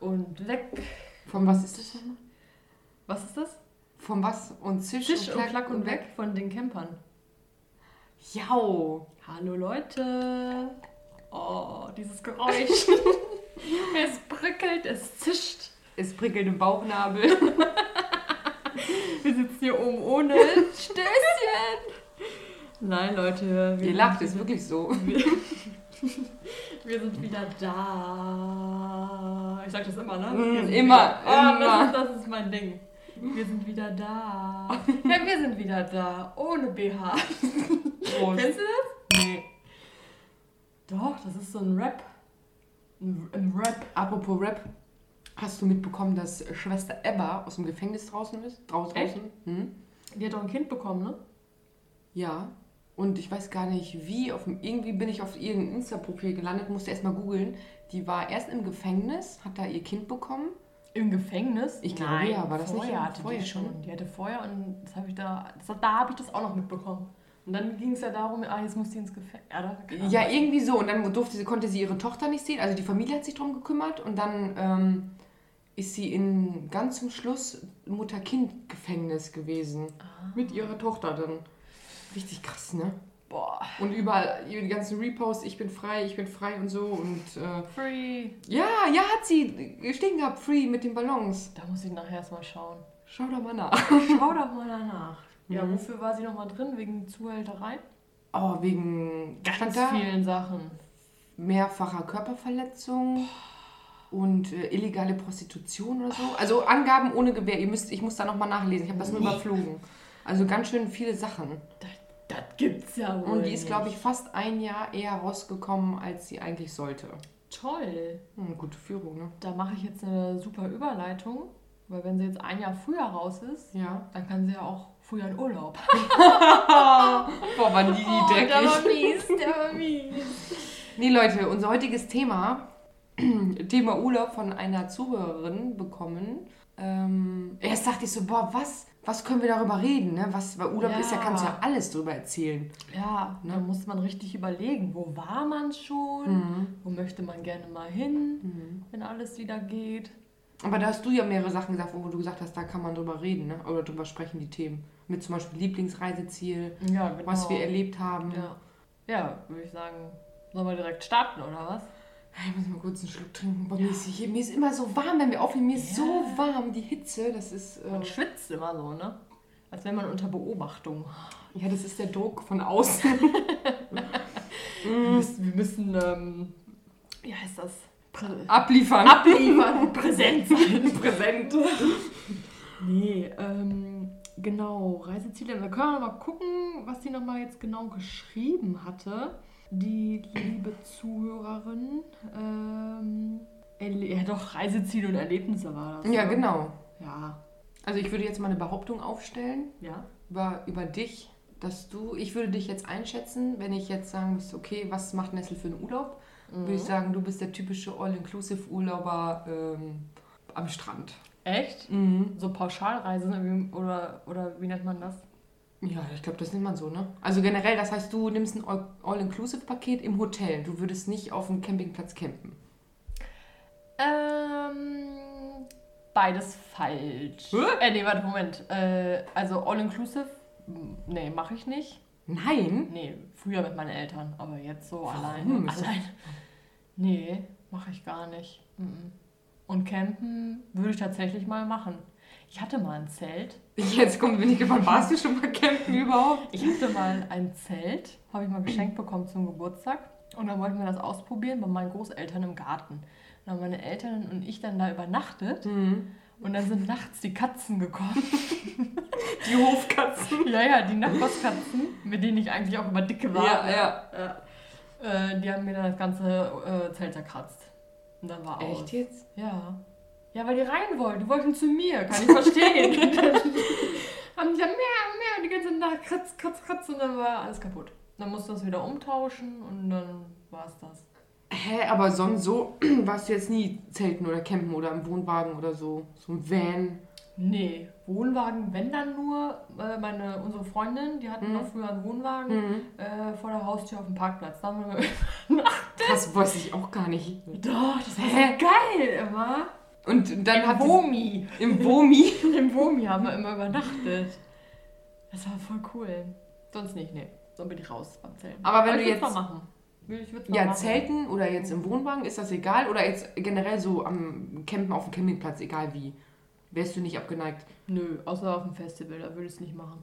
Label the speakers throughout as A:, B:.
A: und weg.
B: Von was ist das nochmal?
A: Was ist das?
B: Von was? Und Zisch,
A: Tisch und Klack und weg von den Campern.
B: Jau.
A: Hallo Leute. Oh, dieses Geräusch. es bröckelt, es zischt.
B: Es prickelt im Bauchnabel.
A: Wir sitzen hier oben ohne Stößchen. Nein, Leute.
B: Ihr lacht, ist wirklich so.
A: Wir, sind wieder da. Ich sag das immer, ne?
B: Mm, immer,
A: wieder- Oh,
B: immer.
A: Das, ist, das ist mein Ding. Wir sind wieder da. Ja, wir sind wieder da. Ohne BH.
B: Prost.
A: Kennst du das?
B: Nee.
A: Doch, das ist so ein Rap. Ein, ein Rap.
B: Apropos Rap. Hast du mitbekommen, dass Schwester Ebba aus dem Gefängnis draußen ist? Draußen?
A: Echt?
B: Hm?
A: Die hat doch ein Kind bekommen, ne?
B: Ja. Und ich weiß gar nicht wie. Auf irgendwie bin ich auf ihr Insta-Profil gelandet, musste erst mal googeln. Die war erst im Gefängnis, hat da ihr Kind bekommen.
A: Im Gefängnis?
B: Ich glaube,
A: Nein,
B: ja. War das nicht
A: vorher
B: im-
A: hatte
B: vorher
A: die schon.
B: schon?
A: Die hatte vorher und das habe ich da, das, da habe ich das auch noch mitbekommen. Und dann ging es ja darum, ah, jetzt muss die ins Gefängnis. Ja,
B: Ja, irgendwie so. Und dann durfte sie, konnte sie ihre Tochter nicht sehen. Also die Familie hat sich darum gekümmert. Und dann ähm, ist sie in ganz zum Schluss Mutter-Kind-Gefängnis gewesen.
A: Ah.
B: Mit ihrer Tochter dann. Richtig krass, ne?
A: Boah.
B: Und überall, die ganzen Reposts, ich bin frei, ich bin frei und so. Und äh,
A: Free.
B: ja, ja, hat sie stehen gehabt, free mit den Ballons.
A: Da muss ich nachher erstmal schauen.
B: Schau doch mal nach.
A: Schau doch mal danach. Ja,
B: Mhm.
A: wofür war sie nochmal drin? Wegen Zuhälterei?
B: Oh, wegen
A: Ganz vielen Sachen.
B: mehrfacher Körperverletzung und äh, illegale Prostitution oder so. Also Angaben ohne Gewehr. Ihr müsst, ich muss da nochmal nachlesen. Ich habe das nur überflogen. Also ganz schön viele Sachen.
A: Gibt's ja wohl.
B: Und die ist, glaube ich, fast ein Jahr eher rausgekommen, als sie eigentlich sollte.
A: Toll.
B: Hm, gute Führung, ne?
A: Da mache ich jetzt eine super Überleitung. Weil wenn sie jetzt ein Jahr früher raus ist,
B: Ja.
A: dann kann sie ja auch früher in Urlaub.
B: Boah, waren die, die
A: Oh,
B: dreckig.
A: der war mies, der war mies.
B: Nee, Leute, unser heutiges Thema, Thema Urlaub von einer Zuhörerin bekommen. Ähm, erst dachte ich so, boah, was, was können wir darüber reden? Ne? Was, weil Urlaub
A: Ja.
B: ist ja, kannst du ja alles drüber erzählen.
A: Ja,
B: Ne?
A: da muss man richtig überlegen, wo war man schon,
B: Mhm.
A: wo möchte man gerne mal hin, wenn alles wieder geht.
B: Aber da hast du ja mehrere Sachen gesagt, wo du gesagt hast, da kann man drüber reden, ne? oder drüber sprechen, die Themen. Mit zum Beispiel Lieblingsreiseziel,
A: Ja, genau.
B: was wir erlebt haben.
A: Ja, ja würde ich sagen, sollen wir direkt starten, oder was?
B: Ich muss mal kurz einen Schluck trinken. Boah, mir, ist hier, mir ist immer so warm, wenn wir aufnehmen. Mir ist so warm. Die Hitze, das ist. Äh,
A: Man schwitzt immer so, ne? Als wäre man unter Beobachtung.
B: ja, das ist der Druck von außen.
A: Wir müssen, wir müssen ähm, wie heißt das? Prä
B: Abliefern.
A: Abliefern, präsent sein.
B: Präsent.
A: Nee, ähm, genau, Reiseziele. Wir können mal gucken, was sie nochmal jetzt genau geschrieben hatte. Die liebe Zuhörerin. Ähm, ja, doch, Reiseziele und Erlebnisse war das.
B: Ja,
A: ne?
B: genau.
A: Ja,
B: Also ich würde jetzt mal eine Behauptung aufstellen
A: ja.
B: über, über dich, dass du, ich würde dich jetzt einschätzen, wenn ich jetzt sagen müsste, okay, was macht Nessel für einen Urlaub? Würde ich sagen, du bist der typische All-Inclusive-Urlauber ähm, am Strand.
A: Echt?
B: Mhm.
A: So Pauschalreise? Wie- oder, oder wie nennt man das?
B: Ja, ich glaube, das nennt man so, ne? Also generell, das heißt, du nimmst ein All- All-Inclusive-Paket im Hotel. Du würdest nicht auf dem Campingplatz campen.
A: Ähm, beides falsch.
B: Hä?
A: Äh, nee, warte, Moment. Äh, also All-Inclusive, nee, mache ich nicht.
B: Nein?
A: Nee, früher mit meinen Eltern, aber jetzt so
B: Warum?
A: allein. Allein. Nee, mache ich gar nicht. Und campen würde ich tatsächlich mal machen. Ich hatte mal ein Zelt.
B: Jetzt kommt, bin ich gespannt, warst du schon mal campen überhaupt?
A: Ich hatte mal ein Zelt, habe ich mal geschenkt bekommen zum Geburtstag. Und dann wollten wir das ausprobieren bei meinen Großeltern im Garten. Und dann haben meine Eltern und ich dann da übernachtet.
B: Mhm.
A: Und dann sind nachts die Katzen gekommen.
B: Die Hofkatzen.
A: ja, ja, die Nachbarskatzen, mit denen ich eigentlich auch immer dicke war.
B: Ja, ja.
A: ja. Äh, die haben mir dann das ganze äh, Zelt zerkratzt. Und dann war aus.
B: Echt jetzt?
A: Ja. Ja, weil die rein wollten. Die wollten zu mir. Kann ich verstehen. haben die dann mehr, mehr. Die ganze Nacht kratz, kratz, kratz. Und dann war alles kaputt. Dann musste das wieder umtauschen und dann war es das.
B: Hä, aber sonst so warst du jetzt nie zelten oder campen oder im Wohnwagen oder so. So ein Van.
A: Nee, Wohnwagen, wenn dann nur, äh, meine, unsere Freundin, die hatten
B: Mhm.
A: noch früher einen Wohnwagen
B: Mhm.
A: äh, vor der Haustür auf dem Parkplatz. Da haben wir
B: Das weiß ich auch gar nicht.
A: Doch, das war so geil immer.
B: Und dann
A: Im
B: hat
A: Womi.
B: Im Womi.
A: Im Womi haben wir immer übernachtet. Das war voll cool. Sonst nicht, nee. So bin ich raus beim Zelten.
B: Aber wenn
A: ich
B: du jetzt-
A: mal machen. Ich würd's mal
B: Ja,
A: machen.
B: Zelten oder jetzt im Wohnwagen, ist das egal? Oder jetzt generell so am Campen auf dem Campingplatz, egal wie? Wärst du nicht abgeneigt?
A: Nö, außer auf dem Festival, da würde ich es nicht machen.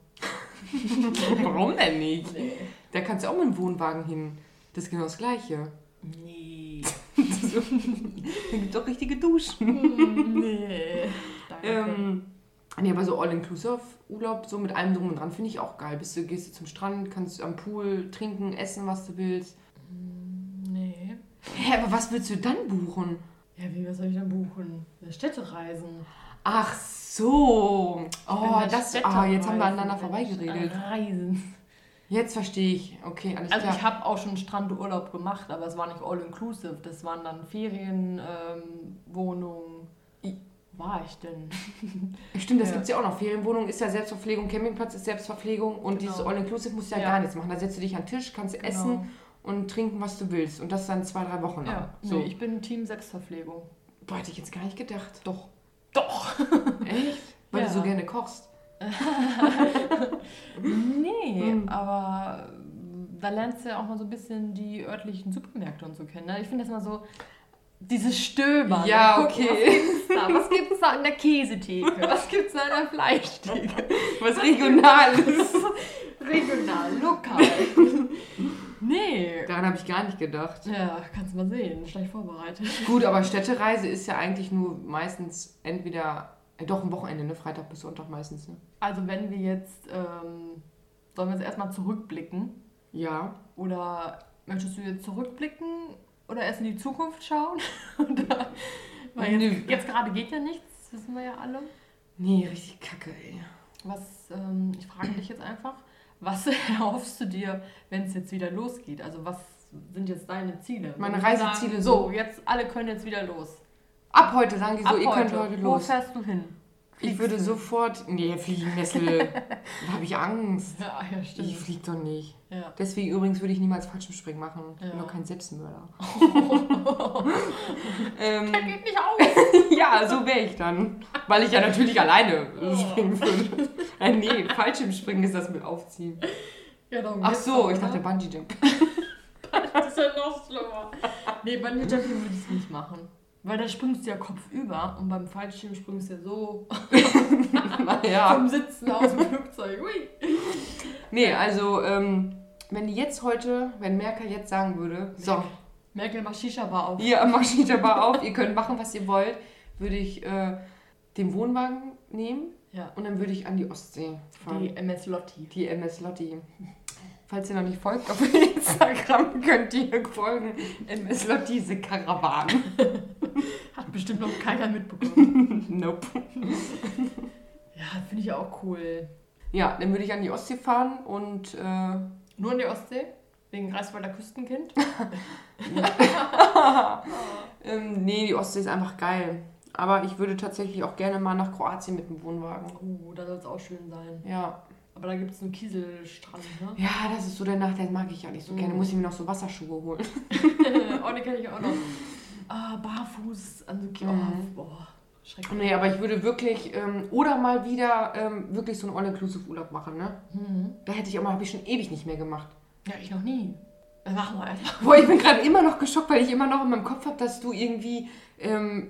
B: Warum denn nicht?
A: Nee.
B: Da kannst du auch mit dem Wohnwagen hin. Das ist genau das Gleiche.
A: Nee.
B: Da gibt doch richtige Duschen.
A: nee. Danke.
B: Ähm, nee, aber so All-Inclusive-Urlaub, so mit allem drum und dran, finde ich auch geil. Bist du, gehst du zum Strand, kannst am Pool trinken, essen, was du willst.
A: nee.
B: Hä, aber was willst du dann buchen?
A: Ja, wie, was soll ich denn buchen? Städtereisen.
B: Ach so. Oh, das, ah, jetzt haben wir aneinander vorbeigeredet.
A: Reisen.
B: Jetzt verstehe ich. Okay, alles
A: Also
B: klar.
A: ich habe auch schon Strandurlaub gemacht, aber es war nicht all-inclusive. Das waren dann Ferien, ähm, Wohnungen. War ich denn?
B: Stimmt, das
A: Ja.
B: gibt es ja auch noch. Ferienwohnung ist ja Selbstverpflegung, Campingplatz ist Selbstverpflegung und
A: Genau.
B: dieses All-Inclusive musst du ja,
A: Ja.
B: gar nichts machen. Da setzt du dich an den Tisch, kannst essen und trinken, was du willst. Und das dann zwei, drei Wochen lang.
A: Ja,
B: so.
A: nee, ich bin Team Selbstverpflegung.
B: Boah, hätte ich jetzt gar nicht gedacht.
A: Doch. Doch.
B: Echt? Weil
A: Ja.
B: du so gerne kochst.
A: Nee,
B: Hm.
A: aber äh, da lernst du ja auch mal so ein bisschen die örtlichen Supermärkte und so kennen. Ne? Ich finde das mal so, dieses Stöbern.
B: Ja,
A: ne?
B: Okay.
A: Was? Was gibt's da an der Käsetheke? Was gibt's da an der Fleischtheke?
B: Was Regionales.
A: Regional, lokal. nee.
B: Daran habe ich gar nicht gedacht.
A: Ja, kannst du mal sehen. Schlecht vorbereitet.
B: Gut, aber Städtereise ist ja eigentlich nur meistens entweder, äh, doch ein Wochenende, ne? Freitag bis Sonntag meistens, ne?
A: Also wenn wir jetzt, ähm, sollen wir jetzt erstmal zurückblicken?
B: Ja.
A: Oder möchtest du jetzt zurückblicken oder erst in die Zukunft schauen? Oder, weil jetzt, jetzt gerade geht ja nichts, wissen wir ja alle.
B: Nee, richtig kacke, ey.
A: Was, ähm, ich frage dich jetzt einfach, was erhoffst du dir, wenn es jetzt wieder losgeht? Also was sind jetzt deine Ziele?
B: Meine Reiseziele
A: sagen,
B: so.
A: jetzt alle können jetzt wieder los.
B: Ab heute sagen die so,
A: Ab
B: ihr könnt heute
A: Wo
B: los.
A: fährst du hin?
B: Ich
A: Fliegst
B: würde
A: du?
B: sofort. Nee, Fliegennessel. da habe ich Angst.
A: Ja, ja, stimmt.
B: Ich flieg doch nicht.
A: Ja.
B: Deswegen übrigens würde ich niemals Fallschirmspringen machen. Ich bin
A: Ja.
B: doch kein Selbstmörder. ähm,
A: Der geht nicht auf.
B: ja, so wäre ich dann. Weil ich ja natürlich alleine springen würde. äh, nee, Fallschirmspringen ist das mit Aufziehen.
A: Ja,
B: Ach so, ich dachte Bungee Jump.
A: Das ist ja noch schlimmer. Nee, Bungee Jumping würde ich nicht machen. Weil da springst du ja kopfüber und beim Fallschirm springst du ja so
B: naja.
A: vom Sitzen aus dem Flugzeug. Ui.
B: Nee, also, ähm, wenn die jetzt heute, wenn Merkel jetzt sagen würde, so,
A: Merkel macht Shisha-Bar auf.
B: ihr macht Shisha-Bar auf, ihr könnt machen, was ihr wollt, würde ich äh, den Wohnwagen nehmen
A: Ja.
B: und dann würde ich an die Ostsee fahren.
A: Die MS Lotti.
B: Die MS Lotti. Falls ihr noch nicht folgt auf Instagram, könnt ihr folgen. MS Lotti ist eine Karawane.
A: Hat bestimmt noch keiner mitbekommen.
B: Nope.
A: ja, finde ich auch cool.
B: Ja, dann würde ich an die Ostsee fahren und äh,
A: Nur in die Ostsee? Wegen Greifswalder Küstenkind?
B: ähm, nee, die Ostsee ist einfach geil. Aber ich würde tatsächlich auch gerne mal nach Kroatien mit dem Wohnwagen.
A: Oh, da soll es auch schön sein.
B: Ja.
A: Aber da gibt es einen Kieselstrand, ne?
B: Ja, das ist so der Nachteil, mag ich ja nicht so gerne.
A: Mhm.
B: Muss ich mir noch so Wasserschuhe holen.
A: oh, die kenne ich auch noch. Ah, barfuß an so
B: Mhm.
A: oh, boah, schrecklich.
B: Nee, aber ich würde wirklich, ähm, oder mal wieder ähm, wirklich so einen All-Inclusive-Urlaub machen, ne?
A: Mhm.
B: Da hätte ich auch mal, habe ich schon ewig nicht mehr gemacht.
A: Ja, ich noch nie. Dann machen wir einfach.
B: Boah, ich bin gerade immer noch geschockt, weil ich immer noch in meinem Kopf habe, dass du irgendwie ähm,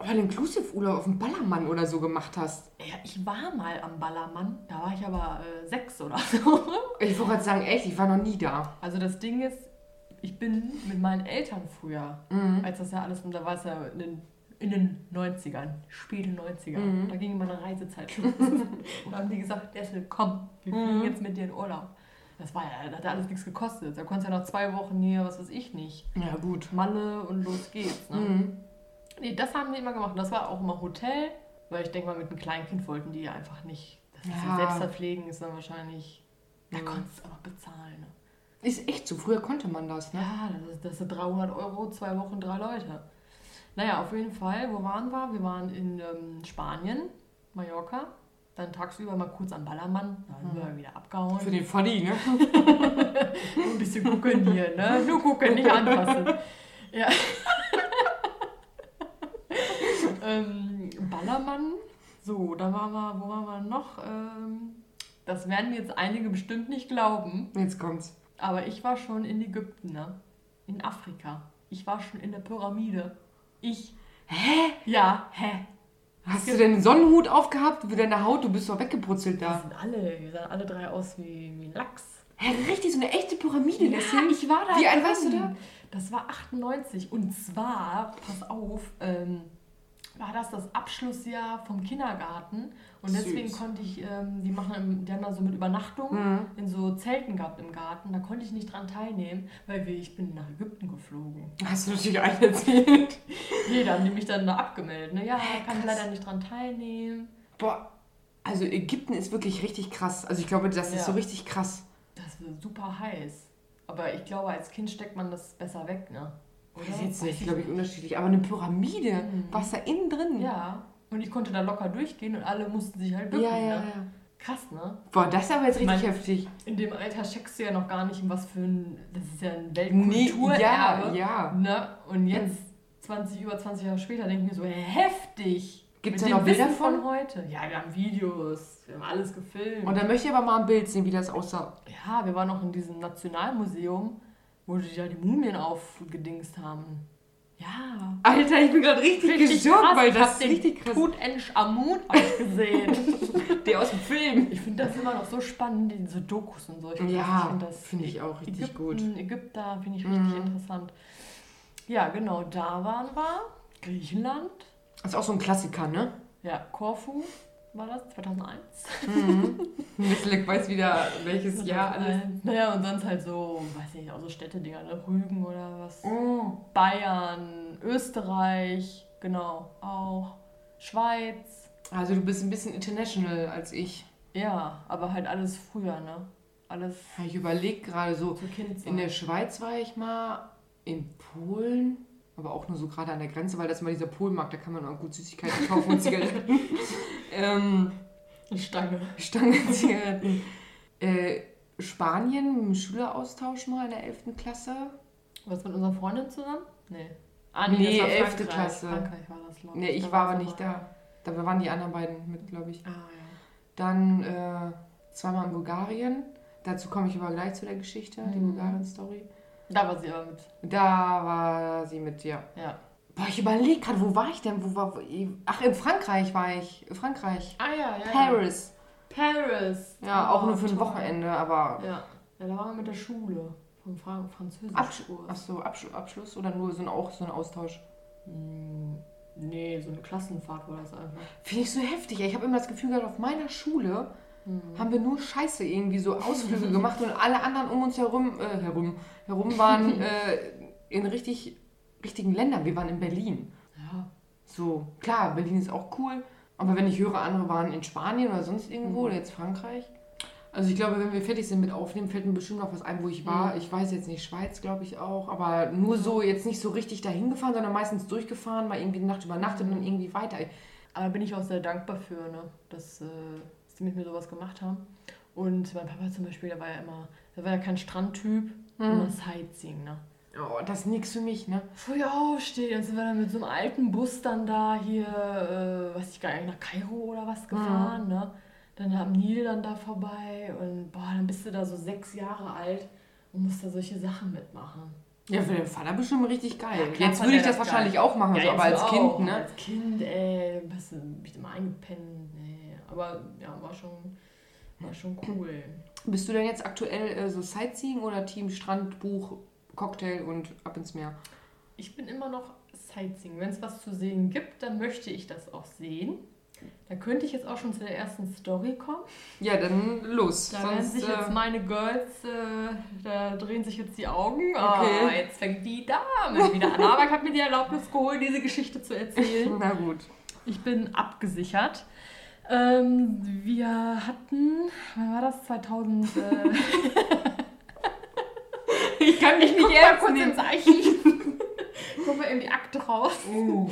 B: All-Inclusive-Urlaub auf dem Ballermann oder so gemacht hast.
A: Ja, ich war mal am Ballermann. Da war ich aber äh, sechs oder so.
B: Ich wollte gerade sagen, echt, ich war noch nie da.
A: Also das Ding ist, ich bin mit meinen Eltern früher,
B: Mhm.
A: als das ja alles, und da war es ja in den, in den 90ern, späten 90ern,
B: Mhm.
A: da ging meine Reisezeit los. und haben die gesagt, Dessel, komm, wir fliegen
B: Mhm.
A: jetzt mit dir in Urlaub. Das war ja, das hat ja alles nichts gekostet. Da konntest du ja noch zwei Wochen hier, was weiß ich nicht.
B: Ja, gut.
A: Malle und los geht's. Ne?
B: Mhm.
A: Nee, das haben die immer gemacht. Und das war auch immer Hotel, weil ich denke mal, mit einem kleinen Kind wollten die ja einfach nicht. Das ist ja.
B: Ja.
A: selbst verpflegen ist dann wahrscheinlich. Da
B: Ja.
A: konntest du auch noch bezahlen. Ne?
B: Ist echt so, früher konnte man das, ne?
A: Ja, das, ist, das sind 300 Euro, zwei Wochen, drei Leute. Naja, auf jeden Fall, wo waren wir? Wir waren in ähm, Spanien, Mallorca. Dann tagsüber mal kurz am Ballermann. Dann sind wir wieder abgehauen.
B: Für den Faddy, ne?
A: Ein bisschen gucken hier, ne? Nur gucken, nicht anfassen. Ja. ähm, Ballermann. So, da waren wir, wo waren wir noch? Ähm, das werden jetzt einige bestimmt nicht glauben.
B: Jetzt kommt's.
A: Aber ich war schon in Ägypten, ne? In Afrika. Ich war schon in der Pyramide. Ich.
B: Hä?
A: Ja, hä?
B: Hast du denn einen Sonnenhut aufgehabt für deine Haut? Du bist doch weggebrutzelt
A: Wir
B: da.
A: sind alle, wir sahen alle drei aus wie, wie Lachs.
B: Hä, richtig, so eine echte Pyramide, Nessie?
A: ich war da.
B: Wie alt warst du da?
A: Das war 98. Und zwar, pass auf, ähm, war das das Abschlussjahr vom Kindergarten. Und deswegen
B: Süß.
A: konnte ich, ähm, die machen, im- die haben da so mit Übernachtung
B: Mhm.
A: in so Zelten gehabt im Garten. Da konnte ich nicht dran teilnehmen, weil wir, ich bin nach Ägypten geflogen.
B: Hast du natürlich einen erzählt.
A: Nee, da haben die mich dann da abgemeldet. Ne? Ja,
B: Hä,
A: kann
B: krass.
A: leider nicht dran teilnehmen.
B: Boah, also Ägypten ist wirklich richtig krass. Also ich glaube, das ist
A: Ja.
B: so richtig krass.
A: Das wird super heiß. Aber ich glaube, als Kind steckt man das besser weg, ne? Oder?
B: Das ist jetzt nicht, glaube ich, unterschiedlich. Aber eine Pyramide,
A: Mhm.
B: was da innen drin?
A: Ja. Und ich konnte da locker durchgehen und alle mussten sich halt bücken.
B: ja, ja.
A: ne?
B: ja.
A: Krass, ne?
B: Boah, das ist aber jetzt richtig
A: Mein-
B: heftig.
A: In dem Alter checkst du ja noch gar nicht, in was für ein. Das ist ja ein
B: Nee,
A: Weltkulturerbe.
B: ja, ja.
A: Ne? Und jetzt, 20, über 20 Jahre später, denke ich mir so, heftig. Mit
B: da
A: dem
B: noch Bilder von?
A: heute. Ja, wir haben Videos, wir haben alles gefilmt.
B: Und dann möchte ich aber mal ein Bild sehen, wie das aussah.
A: ja, wir waren noch in diesem Nationalmuseum, wo die da die Mumien aufgedingst haben. Ja.
B: Alter, ich bin gerade richtig, geschockt, weil
A: ich
B: das
A: hab
B: ist richtig krass.
A: Tutanchamun hab ich gesehen.
B: Der aus dem Film.
A: Ich finde das immer noch so spannend, diese Dokus und so. Ich
B: Ja,
A: das, ich find
B: finde ich auch richtig
A: Ägypten,
B: gut.
A: Ägypter finde ich richtig
B: Mhm.
A: interessant. Ja, genau, da waren wir. Griechenland.
B: Das ist auch so ein Klassiker, ne?
A: Ja, Korfu war das, 2001.
B: Mhm. Misselek weiß wieder, welches Jahr alles.
A: Naja, und sonst halt so, weiß nicht, auch so Städtedinger, ne? Rügen oder was.
B: Oh.
A: Bayern, Österreich, genau, auch. Schweiz.
B: Also du bist ein bisschen international als ich.
A: Ja, aber halt alles früher, ne? Alles
B: Ja, Ich überlege gerade so, in der Schweiz war ich mal, in Polen, aber auch nur so gerade an der Grenze, weil das ist mal dieser Polenmarkt, da kann man auch gut Süßigkeiten kaufen und Zigaretten. ähm,
A: Eine Stange.
B: Stangenzigaretten. Äh, Spanien dem Schüleraustausch mal in der 11. Klasse.
A: Was mit unserer Freundin zusammen? Nee. Ah,
B: Nee,
A: war
B: 11.
A: Frankreich.
B: Klasse.
A: Frankreich war das, glaube
B: Nee, ich
A: Da
B: war aber nicht da. Da waren die anderen beiden mit, glaube ich.
A: Ah, ja.
B: Dann äh, zweimal in Bulgarien. Dazu komme ich aber gleich zu der Geschichte, die
A: Mhm.
B: Bulgarien-Story.
A: Da war sie aber mit.
B: Da war sie mit, ja.
A: Ja.
B: Boah, ich überlege gerade, wo war ich denn? Wo war, ach, in Frankreich war ich. Frankreich.
A: Ah, ja, ja.
B: Paris.
A: Paris.
B: Ja,
A: Oh,
B: auch nur für ein
A: toll.
B: Wochenende, aber.
A: Ja. ja, da waren wir mit der Schule. Vom Fra Französisch.
B: Absch Achso, Absch Abschluss oder nur so ein, auch so ein Austausch?
A: Hm, nee, so eine Klassenfahrt war das einfach.
B: Finde ich so heftig. Ich habe immer das Gefühl gehabt, auf meiner Schule haben wir nur Scheiße irgendwie so Ausflüge gemacht und alle anderen um uns herum, äh, herum, herum waren äh, in richtig, richtigen Ländern. Wir waren in Berlin.
A: Ja.
B: So, klar, Berlin ist auch cool, aber wenn ich höre, andere waren in Spanien oder sonst irgendwo
A: Mhm.
B: oder jetzt Frankreich. Also ich glaube, wenn wir fertig sind mit Aufnehmen, fällt mir bestimmt noch was ein, wo ich war.
A: Mhm.
B: Ich weiß jetzt nicht, Schweiz glaube ich auch, aber nur so, jetzt nicht so richtig dahin gefahren, sondern meistens durchgefahren, mal irgendwie eine Nacht übernachtet und dann irgendwie weiter.
A: Aber bin ich auch sehr dankbar für, ne? dass, äh, die mit mir sowas gemacht haben. Und mein Papa zum Beispiel, der war ja immer, der war ja kein Strandtyp, immer Sightseeing, ne?
B: Oh, das ist nix für mich, ne?
A: Früh aufstehen, dann sind wir dann mit so einem alten Bus dann da hier, äh, weiß ich gar nicht, nach Kairo oder was gefahren, ne? Dann am Nil dann da vorbei und boah, dann bist du da so sechs Jahre alt und musst da solche Sachen mitmachen.
B: Ja, für den Vater bestimmt richtig geil.
A: Ja,
B: jetzt würde ich das
A: das
B: wahrscheinlich
A: geil.
B: auch machen, so,
A: Ja,
B: aber
A: jetzt
B: als
A: auch.
B: Kind, ne?
A: Als Kind, ey, bist du bist immer eingepennt. Aber ja, war schon, war schon cool.
B: Bist du denn jetzt aktuell äh, so Sightseeing oder Team Strand, Buch, Cocktail und ab ins Meer?
A: Ich bin immer noch Sightseeing. Wenn es was zu sehen gibt, dann möchte ich das auch sehen. Da könnte ich jetzt auch schon zu der ersten Story kommen.
B: Ja, dann los.
A: Da werden sich jetzt
B: äh,
A: meine Girls, äh, da drehen sich jetzt die Augen.
B: Okay.
A: Ah, jetzt fängt die Dame wieder an. Aber ich habe mir die Erlaubnis geholt, diese Geschichte zu erzählen.
B: na gut.
A: Ich bin abgesichert. Ähm, wir hatten, wann war das? 2000. Äh,
B: Ich kann mich nicht ernst
A: kurz
B: nehmen.
A: ins Archiv. Guck mal eben die Akte raus.
B: Uh.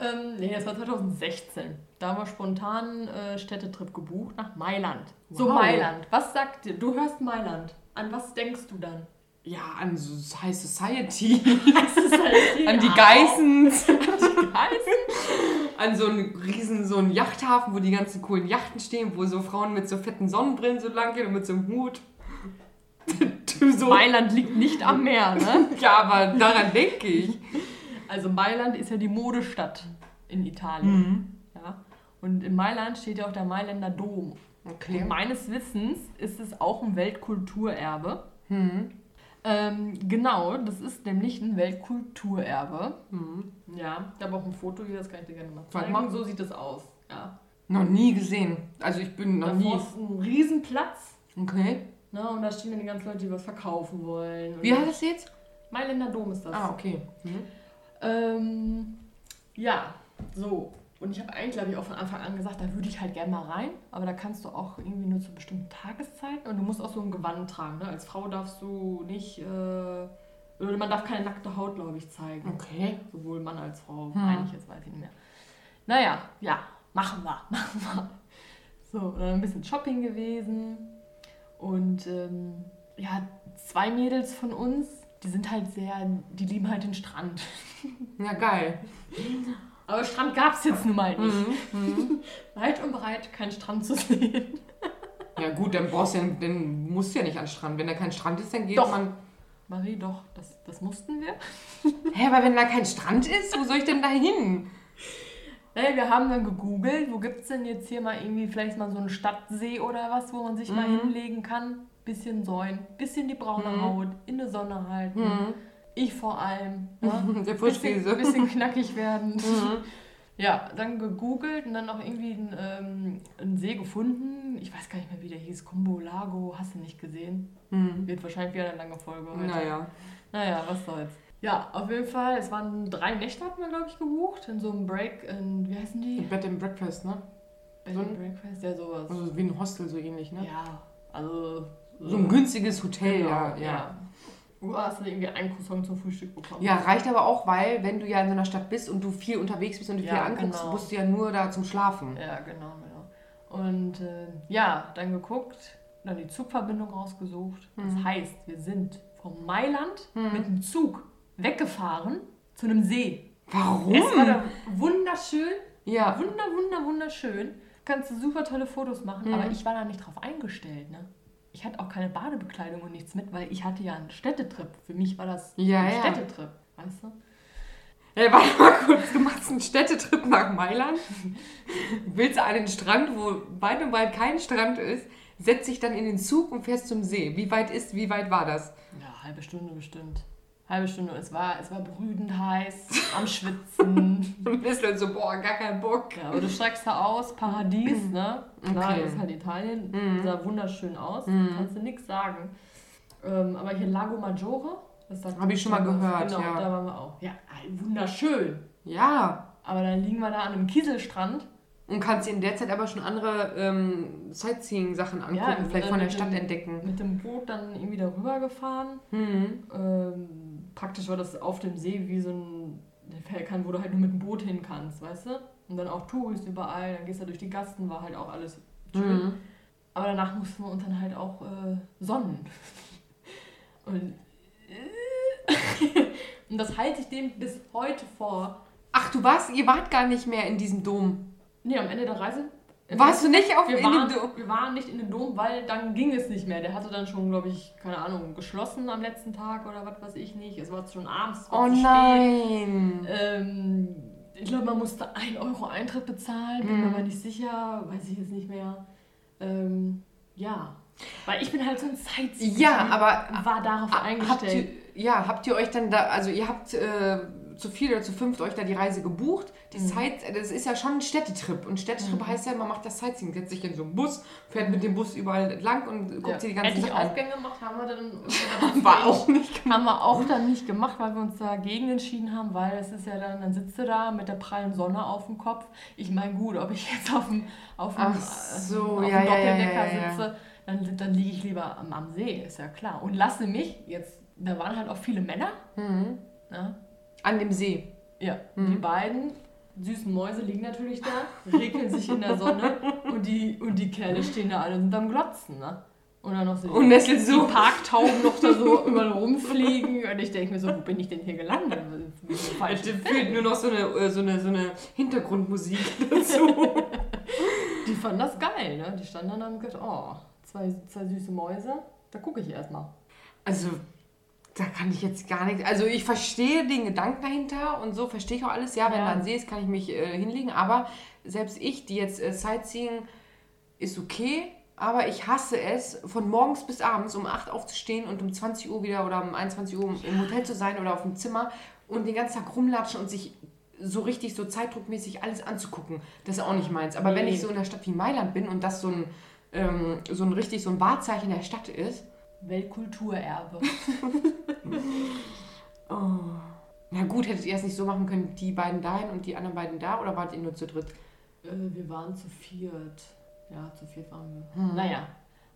A: Ähm, nee, das war 2016. Da haben wir spontan äh, Städtetrip gebucht nach Mailand. So
B: Wow.
A: Mailand. Was sagt dir? Du hörst Mailand. An was denkst du dann?
B: Ja, an so High Society.
A: Das ist halt
B: an die
A: Au.
B: An so einem riesen so einen Yachthafen, wo die ganzen coolen Yachten stehen, wo so Frauen mit so fetten Sonnenbrillen so lang gehen und mit so einem Hut.
A: so. Mailand liegt nicht am Meer, ne?
B: ja, aber daran denke ich.
A: Also Mailand ist ja die Modestadt in Italien. Mhm. Ja? Und in Mailand steht ja auch der Mailänder Dom. Okay. Und meines Wissens ist es auch ein Weltkulturerbe. Mhm. Ähm, genau, das ist nämlich ein Weltkulturerbe. Mhm. Ja, ich habe auch ein Foto hier, das kann ich dir gerne mal zeigen. Mal. So sieht es aus. Ja.
B: Noch nie gesehen. Also ich bin noch
A: Davor
B: nie.
A: ist ein Riesenplatz.
B: Okay.
A: Na, und da stehen dann die ganzen Leute, die was verkaufen wollen.
B: Wie heißt das jetzt?
A: Mailänder Dom ist das.
B: Ah, okay.
A: Mhm. Ähm, ja, so. Und ich habe eigentlich, glaube ich, auch von Anfang an gesagt, da würde ich halt gerne mal rein. Aber da kannst du auch irgendwie nur zu bestimmten Tageszeiten. Und du musst auch so ein Gewand tragen. Ne? Als Frau darfst du nicht. Äh, oder man darf keine nackte Haut, glaube ich, zeigen.
B: Okay.
A: Sowohl Mann als Frau. Hm. Eigentlich, jetzt weiß ich nicht mehr. Naja, ja, machen wir. Machen wir. So, dann ein bisschen Shopping gewesen. Und ähm, ja, zwei Mädels von uns, die sind halt sehr. Die lieben halt den Strand.
B: Ja, geil.
A: Aber Strand gab es jetzt nun mal nicht. Mhm. Mhm. Weit und breit kein Strand zu sehen.
B: ja gut, dann brauchst du ja, dann musst du ja nicht an den Strand. Wenn da kein Strand ist, dann geht
A: doch.
B: man...
A: Marie, doch, das, das mussten wir.
B: Hä, aber wenn da kein Strand ist, wo soll ich denn da hin?
A: Naja, wir haben dann gegoogelt, wo gibt es denn jetzt hier mal irgendwie vielleicht mal so einen Stadtsee oder was, wo man sich mhm. mal hinlegen kann. Bisschen säuen, bisschen die braune mhm. Haut, in der Sonne halten. Mhm. Ich vor allem. Ne? Der bisschen, bisschen knackig werden. Mhm. Ja, dann gegoogelt und dann auch irgendwie einen, ähm, einen, See gefunden. Ich weiß gar nicht mehr, wie der hieß. Kumbo Lago, hast du nicht gesehen? Mhm. Wird wahrscheinlich wieder eine lange Folge
B: heute. Naja.
A: Naja, was soll's. Ja, auf jeden Fall. Es waren drei Nächte, hatten wir, glaube ich, gebucht. In so einem Break, in, wie heißen die?
B: Bed and Breakfast, ne?
A: Bed so and Breakfast, ja, sowas.
B: Also wie ein Hostel, so ähnlich, ne?
A: Ja, also.
B: So, so ein günstiges Hotel, genau, ja.
A: ja. Du hast irgendwie einen Croissant zum Frühstück bekommen.
B: Ja, reicht aber auch, weil wenn du ja in so einer Stadt bist und du viel unterwegs bist und du ja, viel anguckst, genau. musst du ja nur da zum Schlafen.
A: Ja, genau, genau. Und äh, ja, dann geguckt, dann die Zugverbindung rausgesucht. Mhm. Das heißt, wir sind von Mailand mhm. mit dem Zug weggefahren zu einem See.
B: Warum?
A: Es war da wunderschön.
B: Ja.
A: Wunder, wunder, wunderschön. Kannst du super tolle Fotos machen, mhm. aber ich war da nicht drauf eingestellt, ne? Ich hatte auch keine Badebekleidung und nichts mit, weil ich hatte ja einen Städtetrip. Für mich war das
B: ja,
A: ein
B: ja.
A: Städtetrip, weißt du?
B: Hey, warte mal kurz, du machst einen Städtetrip nach Mailand, willst an den Strand, wo weit und weit kein Strand ist, setzt dich dann in den Zug und fährst zum See. Wie weit ist, wie weit war das?
A: Ja, halbe Stunde bestimmt halbe Stunde. Es war, es war brütend heiß, am Schwitzen.
B: Bist dann so, boah, gar kein Bock.
A: Ja, aber du streckst da aus, Paradies, ne? Klar, okay. ist halt Italien, mhm. sah wunderschön aus, mhm. kannst du nichts sagen. Ähm, aber hier Lago Maggiore,
B: das habe ich schon mal gehört,
A: genau,
B: ja.
A: da waren wir auch. Ja, wunderschön.
B: Ja.
A: Aber dann liegen wir da an einem Kieselstrand.
B: Und kannst in der Zeit aber schon andere ähm, Sightseeing-Sachen angucken, ja, vielleicht äh, von der Stadt
A: dem,
B: entdecken.
A: Mit dem Boot dann irgendwie darüber gefahren. Mhm. Ähm, praktisch war das auf dem See wie so ein Fährkern, wo du halt nur mit dem Boot hin kannst, weißt du? Und dann auch Touris überall, dann gehst du durch die Gasten, war halt auch alles schön. Mhm. Aber danach mussten wir uns dann halt auch äh, sonnen. Und, äh, und das halte ich dem bis heute vor.
B: Ach, du warst, ihr wart gar nicht mehr in diesem Dom.
A: Nee, am Ende der Reise
B: warst du nicht auf
A: wir in waren, dem Dom? Wir waren nicht in dem Dom, weil dann ging es nicht mehr. Der hatte dann schon, glaube ich, keine Ahnung, geschlossen am letzten Tag oder was weiß ich nicht. Es war schon abends.
B: oh nein!
A: Ähm, ich glaube, man musste 1 Euro Eintritt bezahlen, bin mm. mir mhm. aber nicht sicher, weiß ich jetzt nicht mehr. Ähm, ja. Weil ich bin halt so ein Sightseeing.
B: Ja, aber
A: war darauf eingestellt.
B: Habt ihr, ja, habt ihr euch dann da, also ihr habt äh, zu vier oder zu fünft euch da die Reise gebucht. Die mhm. Sight, das ist ja schon ein Städtetrip. Und Städtetrip mhm. heißt ja, man macht das Sightseeing, setzt sich in so einen Bus, fährt mit dem Bus überall lang und guckt ja. sich die ganzen
A: Sachen an. Aufgänge gemacht, haben wir dann war auch nicht gemacht. Haben wir auch dann nicht gemacht, weil wir uns dagegen entschieden haben, weil es ist ja dann, dann sitzt du da mit der prallen Sonne auf dem Kopf. Ich meine, gut, ob ich jetzt auf dem, auf dem,
B: so,
A: auf dem
B: ja,
A: Doppeldecker
B: ja,
A: sitze, dann, dann liege ich lieber am, am See, ist ja klar. Und lasse mich jetzt, da waren halt auch viele Männer.
B: Mhm.
A: Na?
B: An dem See.
A: Ja, mhm. die beiden süßen Mäuse liegen natürlich da, regeln sich in der Sonne und die, und die Kerle stehen da alle und sind am Glotzen. Ne? Und dann noch so
B: Und so.
A: die Parktauben noch da so überall rumfliegen. Und ich denke mir so, wo bin ich denn hier gelandet?
B: Falsch, fehlt nur noch so eine, äh, so eine, so eine Hintergrundmusik dazu.
A: Die fanden das geil, ne? Die standen dann und haben gedacht, oh, zwei, zwei süße Mäuse, da gucke ich erstmal.
B: Also, da kann ich jetzt gar nichts. Also, ich verstehe den Gedanken dahinter und so verstehe ich auch alles. Ja, wenn
A: Ja.
B: da ein See ist, kann ich mich äh, hinlegen. Aber selbst ich, die jetzt äh, Sightseeing, ist okay. Aber ich hasse es, von morgens bis abends um 8 aufzustehen und um 20 Uhr wieder oder um 21 Uhr im Hotel zu sein oder auf dem Zimmer und den ganzen Tag rumlatschen und sich so richtig so zeitdruckmäßig alles anzugucken. Das ist auch nicht meins. Aber wenn
A: Nee.
B: ich so in einer Stadt wie Mailand bin und das so ein, ähm, so ein richtig so ein Wahrzeichen der Stadt ist,
A: Weltkulturerbe.
B: Oh. Na gut, hättet ihr es nicht so machen können, die beiden dahin und die anderen beiden da oder wart ihr nur zu dritt?
A: äh, wir waren zu viert. Ja, zu viert waren wir.
B: Hm.
A: Naja,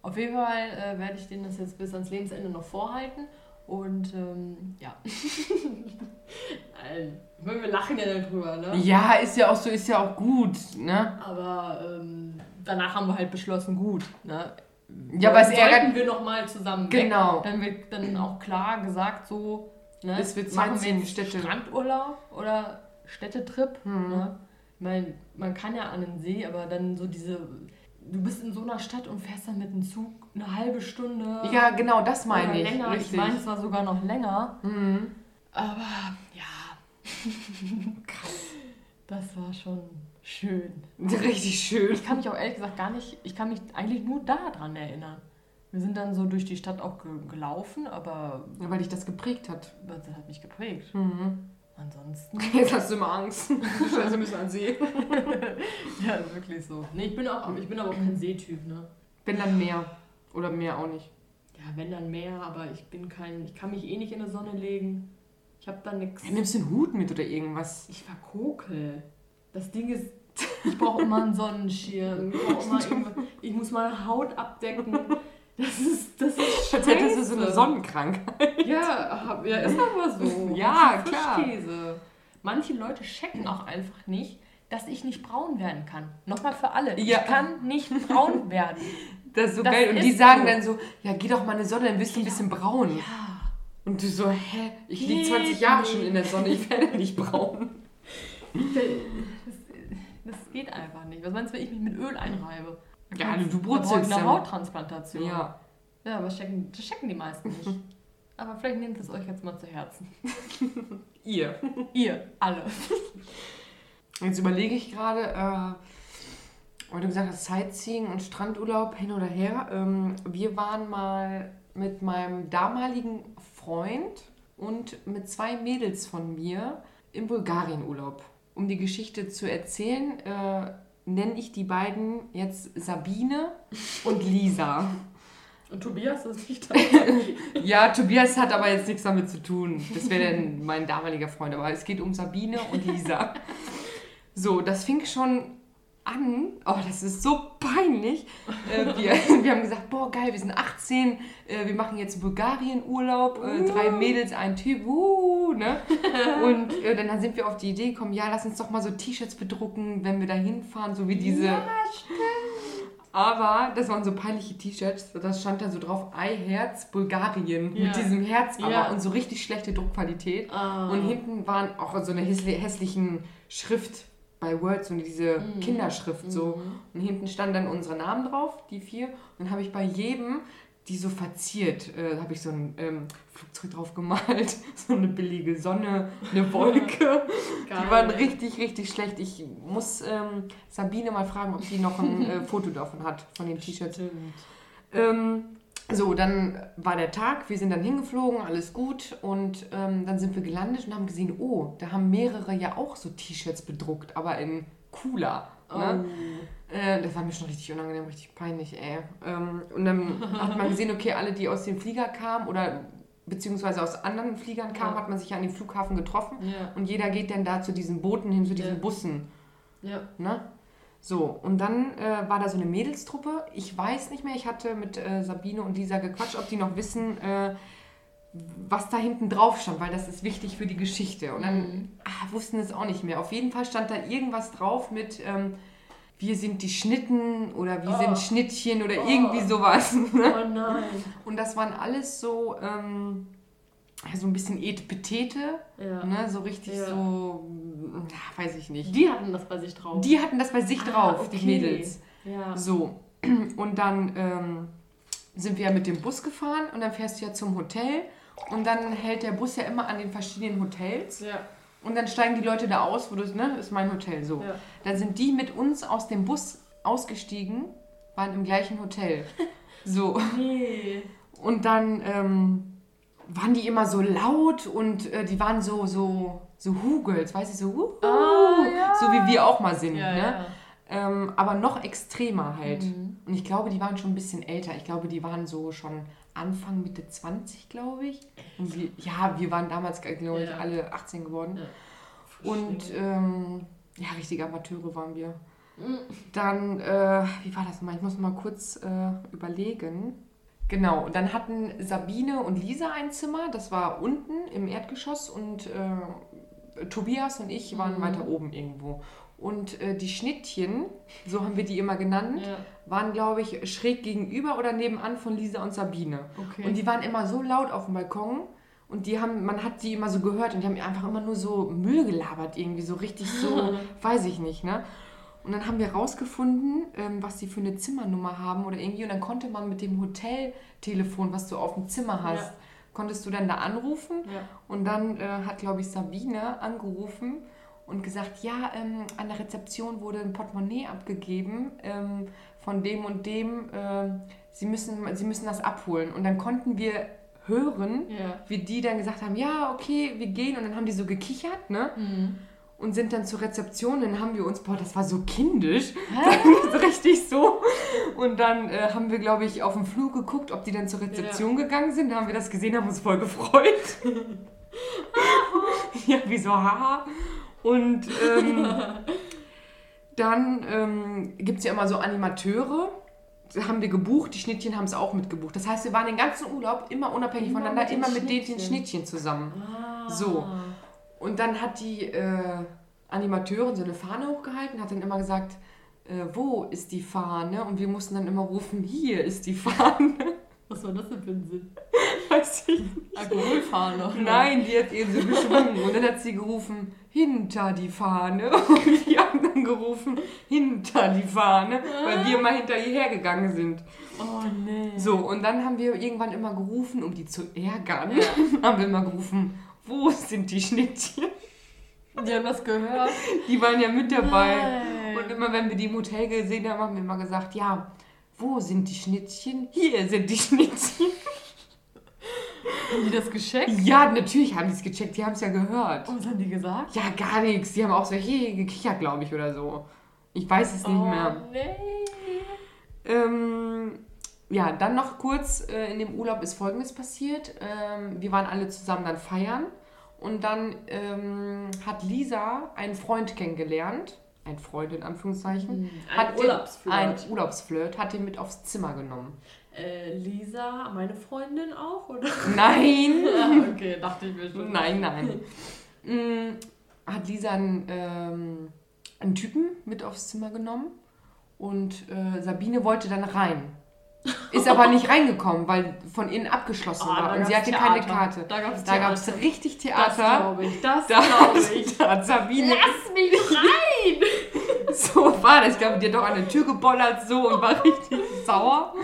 A: auf jeden Fall äh, werde ich denen das jetzt bis ans Lebensende noch vorhalten. Und ähm, ja. Äh, ich meine, wir lachen ja darüber, ne?
B: Ja, ist ja auch so, ist ja auch gut, ne?
A: Aber ähm, danach haben wir halt beschlossen, gut. Ne?
B: Ja, aber es ärgert.
A: wir noch mal zusammen
B: Genau.
A: weg, dann wird dann auch klar gesagt, so, ne,
B: Es wird
A: machen wir jetzt
B: Städte.
A: Strandurlaub oder Städtetrip.
B: Hm.
A: Ne? Ich meine, man kann ja an den See, aber dann so diese, du bist in so einer Stadt und fährst dann mit dem Zug eine halbe Stunde
B: Ja, genau, das meine ich.
A: länger.
B: Richtig.
A: Ich meine, es war sogar noch länger,
B: Mhm.
A: aber ja, krass. Das war schon schön.
B: Richtig schön.
A: Ich kann mich auch ehrlich gesagt gar nicht, ich kann mich eigentlich nur daran erinnern. Wir sind dann so durch die Stadt auch ge gelaufen, aber
B: Ja, weil dich das geprägt hat.
A: das hat mich geprägt.
B: Mhm.
A: Ansonsten,
B: Jetzt hast du immer Angst. Scheiße, müssen an See.
A: ja, wirklich so. Nee, ich bin, auch, ich bin aber auch kein Seetyp, ne?
B: Wenn dann mehr. Oder mehr auch nicht.
A: Ja, wenn dann mehr, aber ich bin kein, ich kann mich eh nicht in die Sonne legen. Ich habe da nichts.
B: Ja, nimmst du einen Hut mit oder irgendwas?
A: Ich verkokel. Das Ding ist, ich brauche immer einen Sonnenschirm. Ich, immer ich muss meine Haut abdecken. Das ist, das ist
B: Als hättest du so eine. Sonnenkrankheit.
A: Ja, hab, ja, ist aber so.
B: Ja, klar.
A: Manche Leute checken auch einfach nicht, dass ich nicht braun werden kann. Nochmal für alle.
B: Ja.
A: Ich kann nicht braun werden.
B: Das ist so
A: Das
B: geil. Und die sagen
A: so.
B: dann so, ja, geh doch mal in die Sonne, dann bist du ein bisschen braun.
A: Ja.
B: Und du so, hä? Ich liege
A: Geht
B: 20 Jahre
A: nicht.
B: schon in der Sonne, ich werde nicht braun.
A: Das, das geht einfach nicht. Was meinst du, wenn ich mich mit Öl einreibe?
B: Ja, du, brutzelst
A: eine
B: dann.
A: Hauttransplantation.
B: Ja.
A: Ja, aber das checken, das checken die meisten nicht. aber vielleicht nehmt es euch jetzt mal zu Herzen.
B: Ihr.
A: Ihr, alle.
B: Jetzt überlege ich gerade, äh, weil du gesagt hast, Sightseeing und Strandurlaub hin oder her. Ähm, wir waren mal mit meinem damaligen Freund und mit zwei Mädels von mir im Bulgarien-Urlaub. Um die Geschichte zu erzählen, äh, nenne ich die beiden jetzt Sabine und Lisa.
A: Und Tobias ist nicht da.
B: Ja, Tobias hat aber jetzt nichts damit zu tun. Das wäre dann mein damaliger Freund. Aber es geht um Sabine und Lisa. So, das fing schon an. Oh, das ist so peinlich. Äh, wir, wir haben gesagt, boah, geil, wir sind 18. Äh, wir machen jetzt Bulgarien-Urlaub. Äh, drei Mädels, ein Typ. Uh, ne? Und äh, dann sind wir auf die Idee gekommen, ja, lass uns doch mal so T-Shirts bedrucken, wenn wir da hinfahren. So wie diese...
A: Ja.
B: Aber das waren so peinliche T-Shirts. Das stand da so drauf, I Herz Bulgarien.
A: Ja.
B: Mit diesem Herz aber
A: Ja.
B: und so richtig schlechte Druckqualität.
A: Ah.
B: Und hinten waren auch so eine hässli- hässlichen Schrift bei Word, so diese
A: Mhm.
B: Kinderschrift so.
A: Mhm.
B: Und hinten standen dann unsere Namen drauf, die vier. Und dann habe ich bei jedem die so verziert, äh, habe ich so ein ähm, Flugzeug drauf gemalt, so eine billige Sonne, eine Wolke. Die waren richtig, richtig schlecht. Ich muss ähm, Sabine mal fragen, ob die noch ein äh, Foto davon hat, von den T-Shirts.
A: Stimmt.
B: Ähm, so, dann war der Tag, wir sind dann hingeflogen, alles gut. Und ähm, dann sind wir gelandet und haben gesehen, oh, da haben mehrere ja auch so T-Shirts bedruckt, aber in cooler. Ne?
A: Oh.
B: Äh, das war mir schon richtig unangenehm, richtig peinlich, ey. Ähm, und dann hat man gesehen, okay, alle, die aus dem Flieger kamen oder beziehungsweise aus anderen Fliegern kamen,
A: Ja.
B: hat man sich ja an den Flughafen getroffen.
A: Ja.
B: Und jeder geht dann da zu diesen Booten hin, zu diesen
A: Ja.
B: Bussen.
A: Ja.
B: Ne? So, und dann äh, war da so eine Mädelstruppe. Ich weiß nicht mehr, ich hatte mit äh, Sabine und Lisa gequatscht, ob die noch wissen, äh, was da hinten drauf stand, weil das ist wichtig für die Geschichte. Und dann
A: Mhm.
B: ah, wussten es auch nicht mehr. Auf jeden Fall stand da irgendwas drauf mit, ähm, wir sind die Schnitten oder wir
A: Oh.
B: sind Schnittchen oder
A: Oh.
B: irgendwie sowas. Ne?
A: Oh nein.
B: Und das waren alles so, ähm, so ein bisschen Etepetete,
A: Ja.
B: ne? so richtig
A: Ja.
B: so, weiß ich nicht.
A: Die hatten das bei sich drauf.
B: Die hatten das bei sich
A: Ah,
B: drauf, die
A: okay.
B: Mädels.
A: Ja.
B: So, und dann ähm, sind wir ja mit dem Bus gefahren und dann fährst du ja zum Hotel und dann hält der Bus ja immer an den verschiedenen Hotels
A: Ja.
B: und dann steigen die Leute da aus, wo du, ne, ist mein Hotel, so.
A: Ja.
B: Dann sind die mit uns aus dem Bus ausgestiegen, waren im gleichen Hotel. So.
A: Nee.
B: Und dann ähm, waren die immer so laut und äh, die waren so, so, so Hugels, weißt du, so, huhu,
A: Ah, ja.
B: so wie wir auch mal sind,
A: Ja,
B: ne? Ähm, aber noch extremer halt.
A: Mhm.
B: Und ich glaube, die waren schon ein bisschen älter. Ich glaube, die waren so schon Anfang, Mitte 20, glaube ich. Und wir, ja, wir waren damals, glaube ich,
A: Ja.
B: alle 18 geworden.
A: Ja.
B: Und ähm, ja, richtige Amateure waren wir.
A: Mhm.
B: Dann, äh, wie war das mal? Ich muss mal kurz äh, überlegen. Genau, und dann hatten Sabine und Lisa ein Zimmer, das war unten im Erdgeschoss und äh, Tobias und ich waren
A: Mhm.
B: weiter oben irgendwo. Und äh, die Schnittchen, so haben wir die immer genannt,
A: Ja.
B: waren, glaube ich, schräg gegenüber oder nebenan von Lisa und Sabine.
A: Okay.
B: Und die waren immer so laut auf dem Balkon und die haben, man hat die immer so gehört und die haben einfach immer nur so Müll gelabert, irgendwie so richtig so, weiß ich nicht, ne? Und dann haben wir rausgefunden, ähm, was die für eine Zimmernummer haben oder irgendwie und dann konnte man mit dem Hoteltelefon, was du auf dem Zimmer hast,
A: Ja.
B: Konntest du dann da anrufen
A: ja.
B: und dann äh, hat, glaube ich, Sabine angerufen und gesagt, ja, ähm, an der Rezeption wurde ein Portemonnaie abgegeben ähm, von dem und dem. ähm, sie, müssen, sie müssen das abholen. Und dann konnten wir hören,
A: Ja.
B: wie die dann gesagt haben, ja, okay, wir gehen. Und dann haben die so gekichert, ne?
A: Mhm.
B: Und sind dann zur Rezeption. Dann haben wir uns, boah, das war so kindisch. Richtig so. Und dann äh, haben wir, glaube ich, auf dem Flug geguckt, ob die dann zur Rezeption gegangen sind. Da haben wir das gesehen, haben uns voll gefreut. ja, wie so, haha. Und ähm, dann ähm, gibt es ja immer so Animateure. Haben wir gebucht, die Schnittchen haben es auch mitgebucht. Das heißt, wir waren den ganzen Urlaub immer unabhängig
A: Immer
B: voneinander,
A: mit
B: immer mit den
A: Schnittchen.
B: Schnittchen zusammen.
A: Ah.
B: So. Und dann hat die äh, Animateurin so eine Fahne hochgehalten, hat dann immer gesagt, äh, wo ist die Fahne? Und wir mussten dann immer rufen, hier ist die Fahne.
A: Was war das denn für ein Sinn?
B: Weiß ich.
A: Alkoholfahne. oder?
B: Nein, die hat eben so geschwungen. Und dann hat sie gerufen, hinter die Fahne. Und wir haben dann gerufen, hinter die Fahne, weil wir mal hinter ihr hergegangen sind.
A: Oh nee.
B: So, und dann haben wir irgendwann immer gerufen, um die zu ärgern, haben wir immer gerufen, wo sind die Schnittchen?
A: Die haben das gehört.
B: Die waren ja mit dabei.
A: Nein.
B: Und immer wenn wir die im Hotel gesehen haben, haben wir immer gesagt, ja, wo sind die Schnittchen? Hier sind die Schnittchen.
A: Haben die das gescheckt?
B: Ja, natürlich haben die es gecheckt, die haben es ja gehört.
A: Was haben die gesagt?
B: Ja, gar nichts. Die haben auch so hey, gekichert, glaube ich, oder so. Ich weiß es nicht
A: oh,
B: mehr.
A: nee.
B: Ähm, ja, dann noch kurz, äh, in dem Urlaub ist Folgendes passiert. Ähm, wir waren alle zusammen dann feiern und dann ähm, hat Lisa einen Freund kennengelernt. Ein Freund in Anführungszeichen.
A: Ein
B: Hat den-
A: Urlaubsflirt.
B: Ein Urlaubsflirt, hat den mit aufs Zimmer genommen.
A: Äh, Lisa, meine Freundin auch, oder?
B: Nein!
A: ja, okay, dachte ich mir schon.
B: nein, nein. Mm, hat Lisa einen, ähm, einen Typen mit aufs Zimmer genommen und äh, Sabine wollte dann rein. Ist aber nicht reingekommen, weil von innen abgeschlossen
A: Ah,
B: war
A: da
B: und sie
A: gab's
B: hatte keine
A: Theater.
B: Karte.
A: Da gab's
B: Da gab es
A: Theater.
B: richtig
A: Das
B: Theater.
A: glaube ich, das
B: Da,
A: glaube ich.
B: da hat Sabine
A: Lass mich rein!
B: so war das. Ich glaube, die hat doch an der Tür gebollert so und war richtig sauer.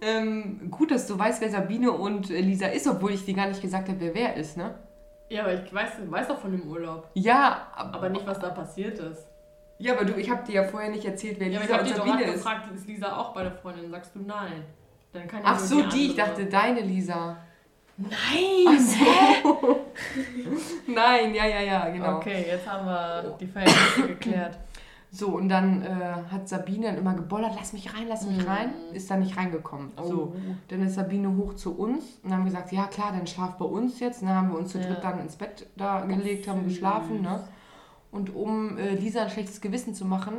B: Ähm, gut, dass du weißt, wer Sabine und Lisa ist, obwohl ich dir gar nicht gesagt habe, wer wer ist, ne?
A: Ja, aber ich weiß, weiß doch von dem Urlaub.
B: Ja, ab-
A: Aber nicht, was da passiert ist.
B: Ja, aber du, ich habe dir ja vorher nicht erzählt, wer
A: Ja, ich
B: Lisa
A: habe
B: und
A: dich doch
B: Sabine
A: gerade
B: ist.
A: gefragt, ist Lisa auch bei der Freundin? Sagst du nein. Dann kann
B: Ach so, die, ich
A: andere.
B: dachte deine Lisa.
A: Nein!
B: Nein, ja, ja, ja, genau.
A: Okay, jetzt haben wir die Verhältnisse geklärt.
B: So, und dann äh, hat Sabine dann immer gebollert, lass mich rein, lass mich
A: Mhm.
B: rein. Ist dann nicht reingekommen. So,
A: Oh.
B: dann ist Sabine hoch zu uns und haben gesagt, ja klar, dann schlaf bei uns jetzt. Und dann haben wir uns zu
A: Ja.
B: dritt dann ins Bett da gelegt, haben geschlafen. Ne? Und um äh, Lisa ein schlechtes Gewissen zu machen,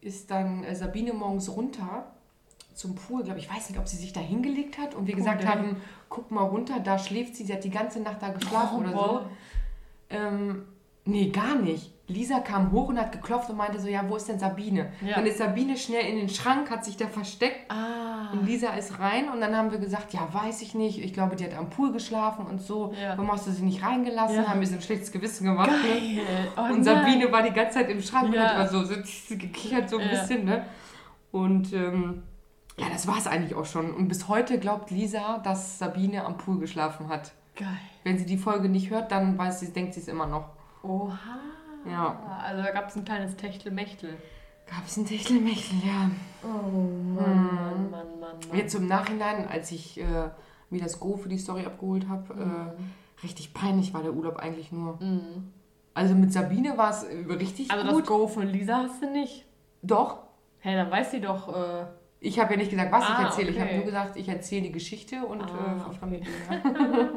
B: ist dann äh, Sabine morgens runter zum Pool, glaube ich, weiß nicht, ob sie sich da hingelegt hat und wir gesagt
A: Okay.
B: haben, guck mal runter, da schläft sie, sie hat die ganze Nacht da geschlafen oder so.
A: boah.
B: Ähm, nee, gar nicht. Lisa kam hoch und hat geklopft und meinte so, ja, wo ist denn Sabine?
A: Ja.
B: Dann ist Sabine schnell in den Schrank, hat sich da versteckt
A: Ah.
B: und Lisa ist rein und dann haben wir gesagt, ja, weiß ich nicht, ich glaube, die hat am Pool geschlafen und so.
A: Ja.
B: Warum hast du sie nicht reingelassen?
A: Ja.
B: Haben wir so ein schlechtes Gewissen gemacht. Ne?
A: Oh,
B: Und
A: nein.
B: Sabine war die ganze Zeit im Schrank und hat immer so, so gekichert so ein bisschen, ne? Und ähm, ja, das war es eigentlich auch schon. Und bis heute glaubt Lisa, dass Sabine am Pool geschlafen hat.
A: Geil.
B: Wenn sie die Folge nicht hört, dann weiß sie, denkt sie es immer noch.
A: Oha.
B: Ja.
A: Also da gab es ein kleines Techtelmechtel.
B: Gab es ein Techtelmechtel, ja.
A: Oh Mann,
B: Mhm.
A: Mann, Mann, Mann, Mann.
B: Jetzt im Nachhinein, als ich äh, mir das Go für die Story abgeholt habe, äh, richtig peinlich war der Urlaub eigentlich nur.
A: Mhm.
B: Also mit Sabine war es äh, richtig
A: Also das
B: gut.
A: Go von Lisa hast du nicht.
B: Doch.
A: Hey, dann weiß sie doch. Äh,
B: Ich habe ja nicht gesagt, was ich
A: Ah,
B: erzähle. Ich habe
A: okay.
B: nur gesagt, ich erzähle die Geschichte und
A: Ah,
B: äh,
A: okay.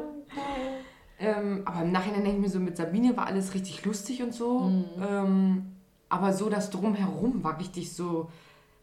B: ja. ähm, aber im Nachhinein denke ich mir so, mit Sabine war alles richtig lustig und so.
A: Mhm.
B: Ähm, aber so das Drumherum war richtig so,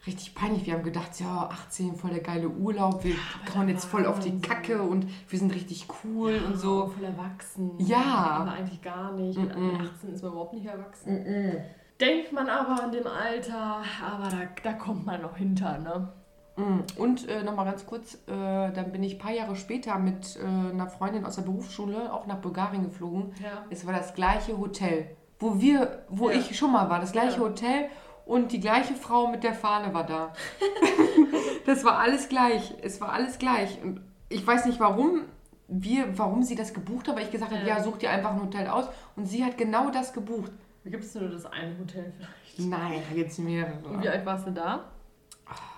B: richtig peinlich. Wir haben gedacht, ja, 18, voll der geile Urlaub, wir
A: aber
B: kauen jetzt voll auf die Kacke und wir sind richtig cool und so.
A: Voll erwachsen.
B: Ja.
A: Aber eigentlich gar nicht. Mit 18 ist man überhaupt nicht erwachsen. Denkt man aber an dem Alter, aber da, da kommt man noch hinter, ne?
B: Mm. Und äh, nochmal ganz kurz, äh, dann bin ich ein paar Jahre später mit äh, einer Freundin aus der Berufsschule auch nach Bulgarien geflogen.
A: Ja.
B: Es war das gleiche Hotel, wo wir, wo
A: Ja.
B: ich schon mal war, das gleiche
A: Ja.
B: Hotel und die gleiche Frau mit der Fahne war da. das war alles gleich. Es war alles gleich. Und ich weiß nicht, warum wir, warum sie das gebucht hat, aber ich gesagt habe,
A: Ja.
B: such dir einfach ein Hotel aus. Und sie hat genau das gebucht.
A: Gibst du nur das eine Hotel vielleicht?
B: Nein, da gibt es mehrere.
A: Und wie alt warst du da?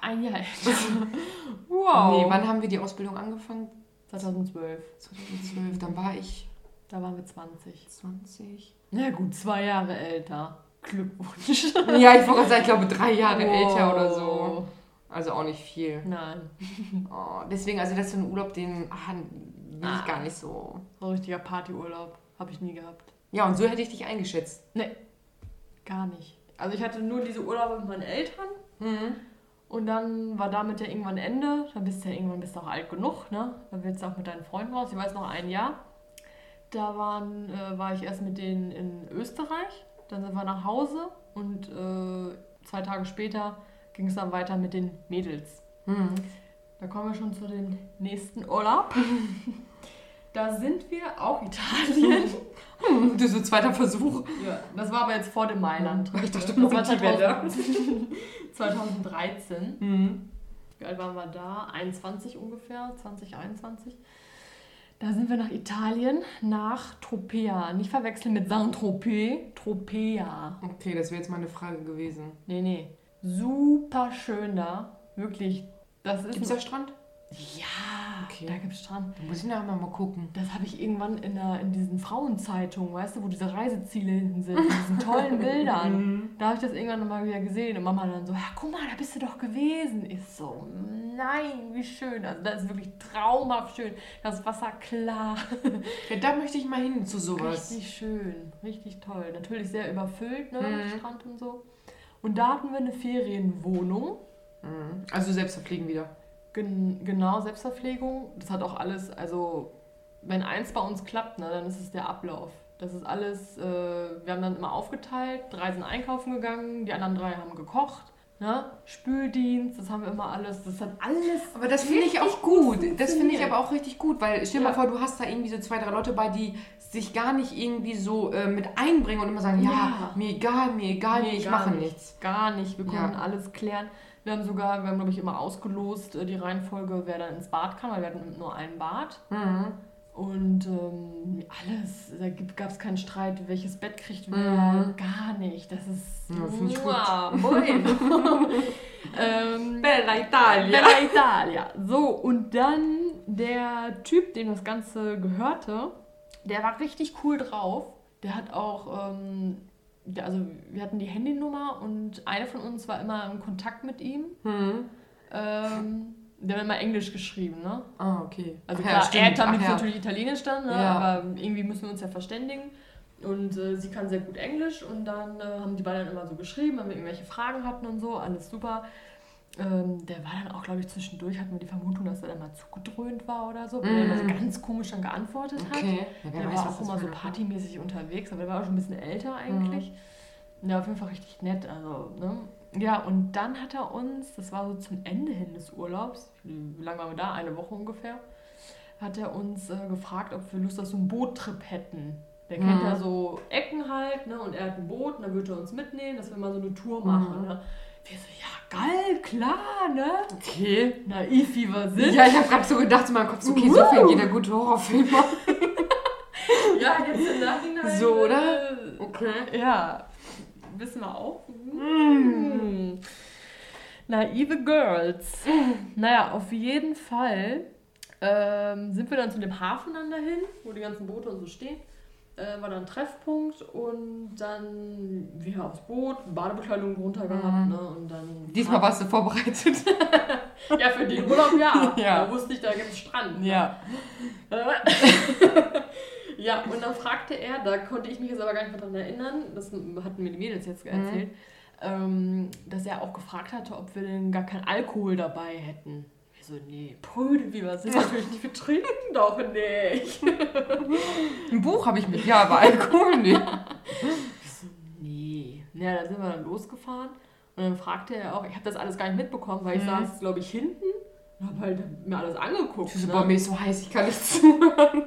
A: Ein Jahr älter. wow.
B: Nee, wann haben wir die Ausbildung angefangen?
A: 2012.
B: 2012, dann war ich
A: Da waren wir 20.
B: 20.
A: Na gut, zwei Jahre älter. Glückwunsch.
B: Ja, ich wollte gerade sagen, ich glaube drei Jahre
A: Wow.
B: älter oder so. Also auch nicht viel.
A: Nein.
B: Oh, deswegen, also das ist so ein Urlaub, den ah, will ich
A: Ah.
B: gar nicht so.
A: So ein richtiger Partyurlaub. Habe ich nie gehabt.
B: Ja, und so hätte ich dich eingeschätzt.
A: Nee. Gar nicht. Also ich hatte nur diese Urlaube mit meinen Eltern.
B: Mhm.
A: Und dann war damit ja irgendwann Ende. Dann bist du ja irgendwann bist du auch alt genug, ne? Dann willst du auch mit deinen Freunden raus. Ich weiß noch ein Jahr. Da waren, äh, war ich erst mit denen in Österreich. Dann sind wir nach Hause und äh, zwei Tage später ging es dann weiter mit den Mädels.
B: Mhm.
A: Da kommen wir schon zu dem nächsten Urlaub. da sind wir auch Italien.
B: Hm, das ist so ein zweiter Versuch.
A: Ja, das war aber jetzt vor dem Mailand.
B: Ich dachte,
A: das war
B: die Welle.
A: 2013.
B: Mhm.
A: Wie alt waren wir da? 21 ungefähr, 2021. Da sind wir nach Italien, nach Tropea. Nicht verwechseln mit Saint-Tropez. Tropea.
B: Okay, das wäre jetzt meine Frage gewesen.
A: Nee, nee. Super schön da. Wirklich. Das ist.
B: Gibt es da Strand?
A: Ja,
B: Okay.
A: da gibt es Strand.
B: Da muss ich nachher mal gucken.
A: Das habe ich irgendwann in, der, in diesen Frauenzeitungen, weißt du, wo diese Reiseziele hinten sind, mit diesen tollen Bildern. Da habe ich das irgendwann nochmal wieder gesehen und Mama dann so, ja, guck mal, da bist du doch gewesen. Ich so, nein, wie schön. Also das ist wirklich traumhaft schön. Das Wasser klar.
B: Ja, da möchte ich mal hin zu sowas.
A: Richtig schön, richtig toll. Natürlich sehr überfüllt, ne,
B: Mhm.
A: Strand und so. Und da hatten wir eine Ferienwohnung.
B: Mhm. Also selbst verpflegen wieder.
A: Gen genau, Selbstverpflegung. Das hat auch alles, also wenn eins bei uns klappt, ne, dann ist es der Ablauf. Das ist alles, äh, wir haben dann immer aufgeteilt, drei sind einkaufen gegangen, die anderen drei haben gekocht. Ne? Spüldienst, das haben wir immer alles, das hat alles.
B: Aber das finde ich auch gut. Das finde ich aber auch richtig gut, weil stell dir
A: Ja.
B: mal vor, du hast da irgendwie so zwei, drei Leute bei, die sich gar nicht irgendwie so äh, mit einbringen und immer sagen, ja,
A: Ja.
B: mir egal, mir egal,
A: Nee,
B: ich mache
A: nicht.
B: nichts.
A: Gar nicht, wir konnten
B: Ja.
A: alles klären. Wir haben sogar, wir haben glaube ich immer ausgelost, äh, die Reihenfolge, wer dann ins Bad kann, weil wir hatten nur ein Bad.
B: Mhm.
A: Und ähm, alles, da gab es keinen Streit, welches Bett kriegt wer,
B: Mhm.
A: gar nicht. Das ist
B: Ja, ich gut.
A: Mua, bueno. ähm,
B: Bella Italia.
A: Bella Italia. So, und dann der Typ, dem das Ganze gehörte, der war richtig cool drauf. Der hat auch, ähm, also wir hatten die Handynummer und eine von uns war immer in Kontakt mit ihm.
B: Mhm.
A: Ähm, der hat immer Englisch geschrieben, ne?
B: Ah, okay.
A: Also
B: Ach
A: klar,
B: ja,
A: er
B: stimmt.
A: kann
B: Ach ja.
A: natürlich Italienisch dann, ne?
B: Ja.
A: aber irgendwie müssen wir uns ja verständigen. Und äh, sie kann sehr gut Englisch und dann äh, haben die beiden immer so geschrieben, wenn wir irgendwelche Fragen hatten und so, alles super. Ähm, der war dann auch, glaube ich, zwischendurch, hatten wir die Vermutung, dass er dann mal zugedröhnt war oder so, weil er immer so
B: Mhm.
A: ganz komisch dann geantwortet hat.
B: Okay. Ja, wer
A: Der
B: weiß,
A: war auch immer so partymäßig unterwegs, aber der war auch schon ein bisschen älter eigentlich. Ja, auf jeden Fall richtig nett. Also, ne? Ja, und dann hat er uns, das war so zum Ende hin des Urlaubs, wie lange waren wir da? Eine Woche ungefähr, hat er uns äh, gefragt, ob wir Lust auf so einen Boottrip hätten. Der kennt
B: Mhm.
A: ja so Ecken halt, ne? Und er hat ein Boot und dann würde er uns mitnehmen, dass wir mal so eine Tour machen.
B: Mhm.
A: Ne? Wir so, ja, geil, klar, ne?
B: Okay.
A: Naiv wie wir sind.
B: Ja, ich habe gerade so gedacht in meinem Kopf, so, okay, so fängt jeder gute Horrorfilm an.
A: Ja, jetzt im Nachhinein.
B: So, oder?
A: äh,
B: Okay.
A: Ja, wissen wir auch.
B: Mm.
A: Naive Girls. Naja, auf jeden Fall ähm, sind wir dann zu dem Hafen dann dahin, wo die ganzen Boote und so stehen. Äh, war dann ein Treffpunkt und dann wir aufs Boot, Badebekleidung drunter gehabt,
B: Mhm.
A: ne? Und dann.
B: Diesmal warst du vorbereitet.
A: Ja, für den Urlaub ja.
B: Ja.
A: Da wusste ich, da gibt es Strand. ne?
B: Ja.
A: ja, und dann fragte er, da konnte ich mich jetzt aber gar nicht mehr dran erinnern, das hatten mir die Mädels jetzt erzählt, ähm, dass er auch gefragt hatte, ob wir denn gar keinen Alkohol dabei hätten. Wir so, nee, wir sind natürlich nicht, wir trinken doch nicht.
B: Ein Buch habe ich mit, ja, aber Alkohol nicht.
A: Ich so, nee. Ja, dann sind wir dann losgefahren und dann fragte er auch, ich habe das alles gar nicht mitbekommen, weil ich
B: Mhm.
A: saß, glaube ich, hinten und habe halt mir alles angeguckt.
B: Ich
A: ne?
B: boah, mir ist so heiß, ich kann nicht zuhören.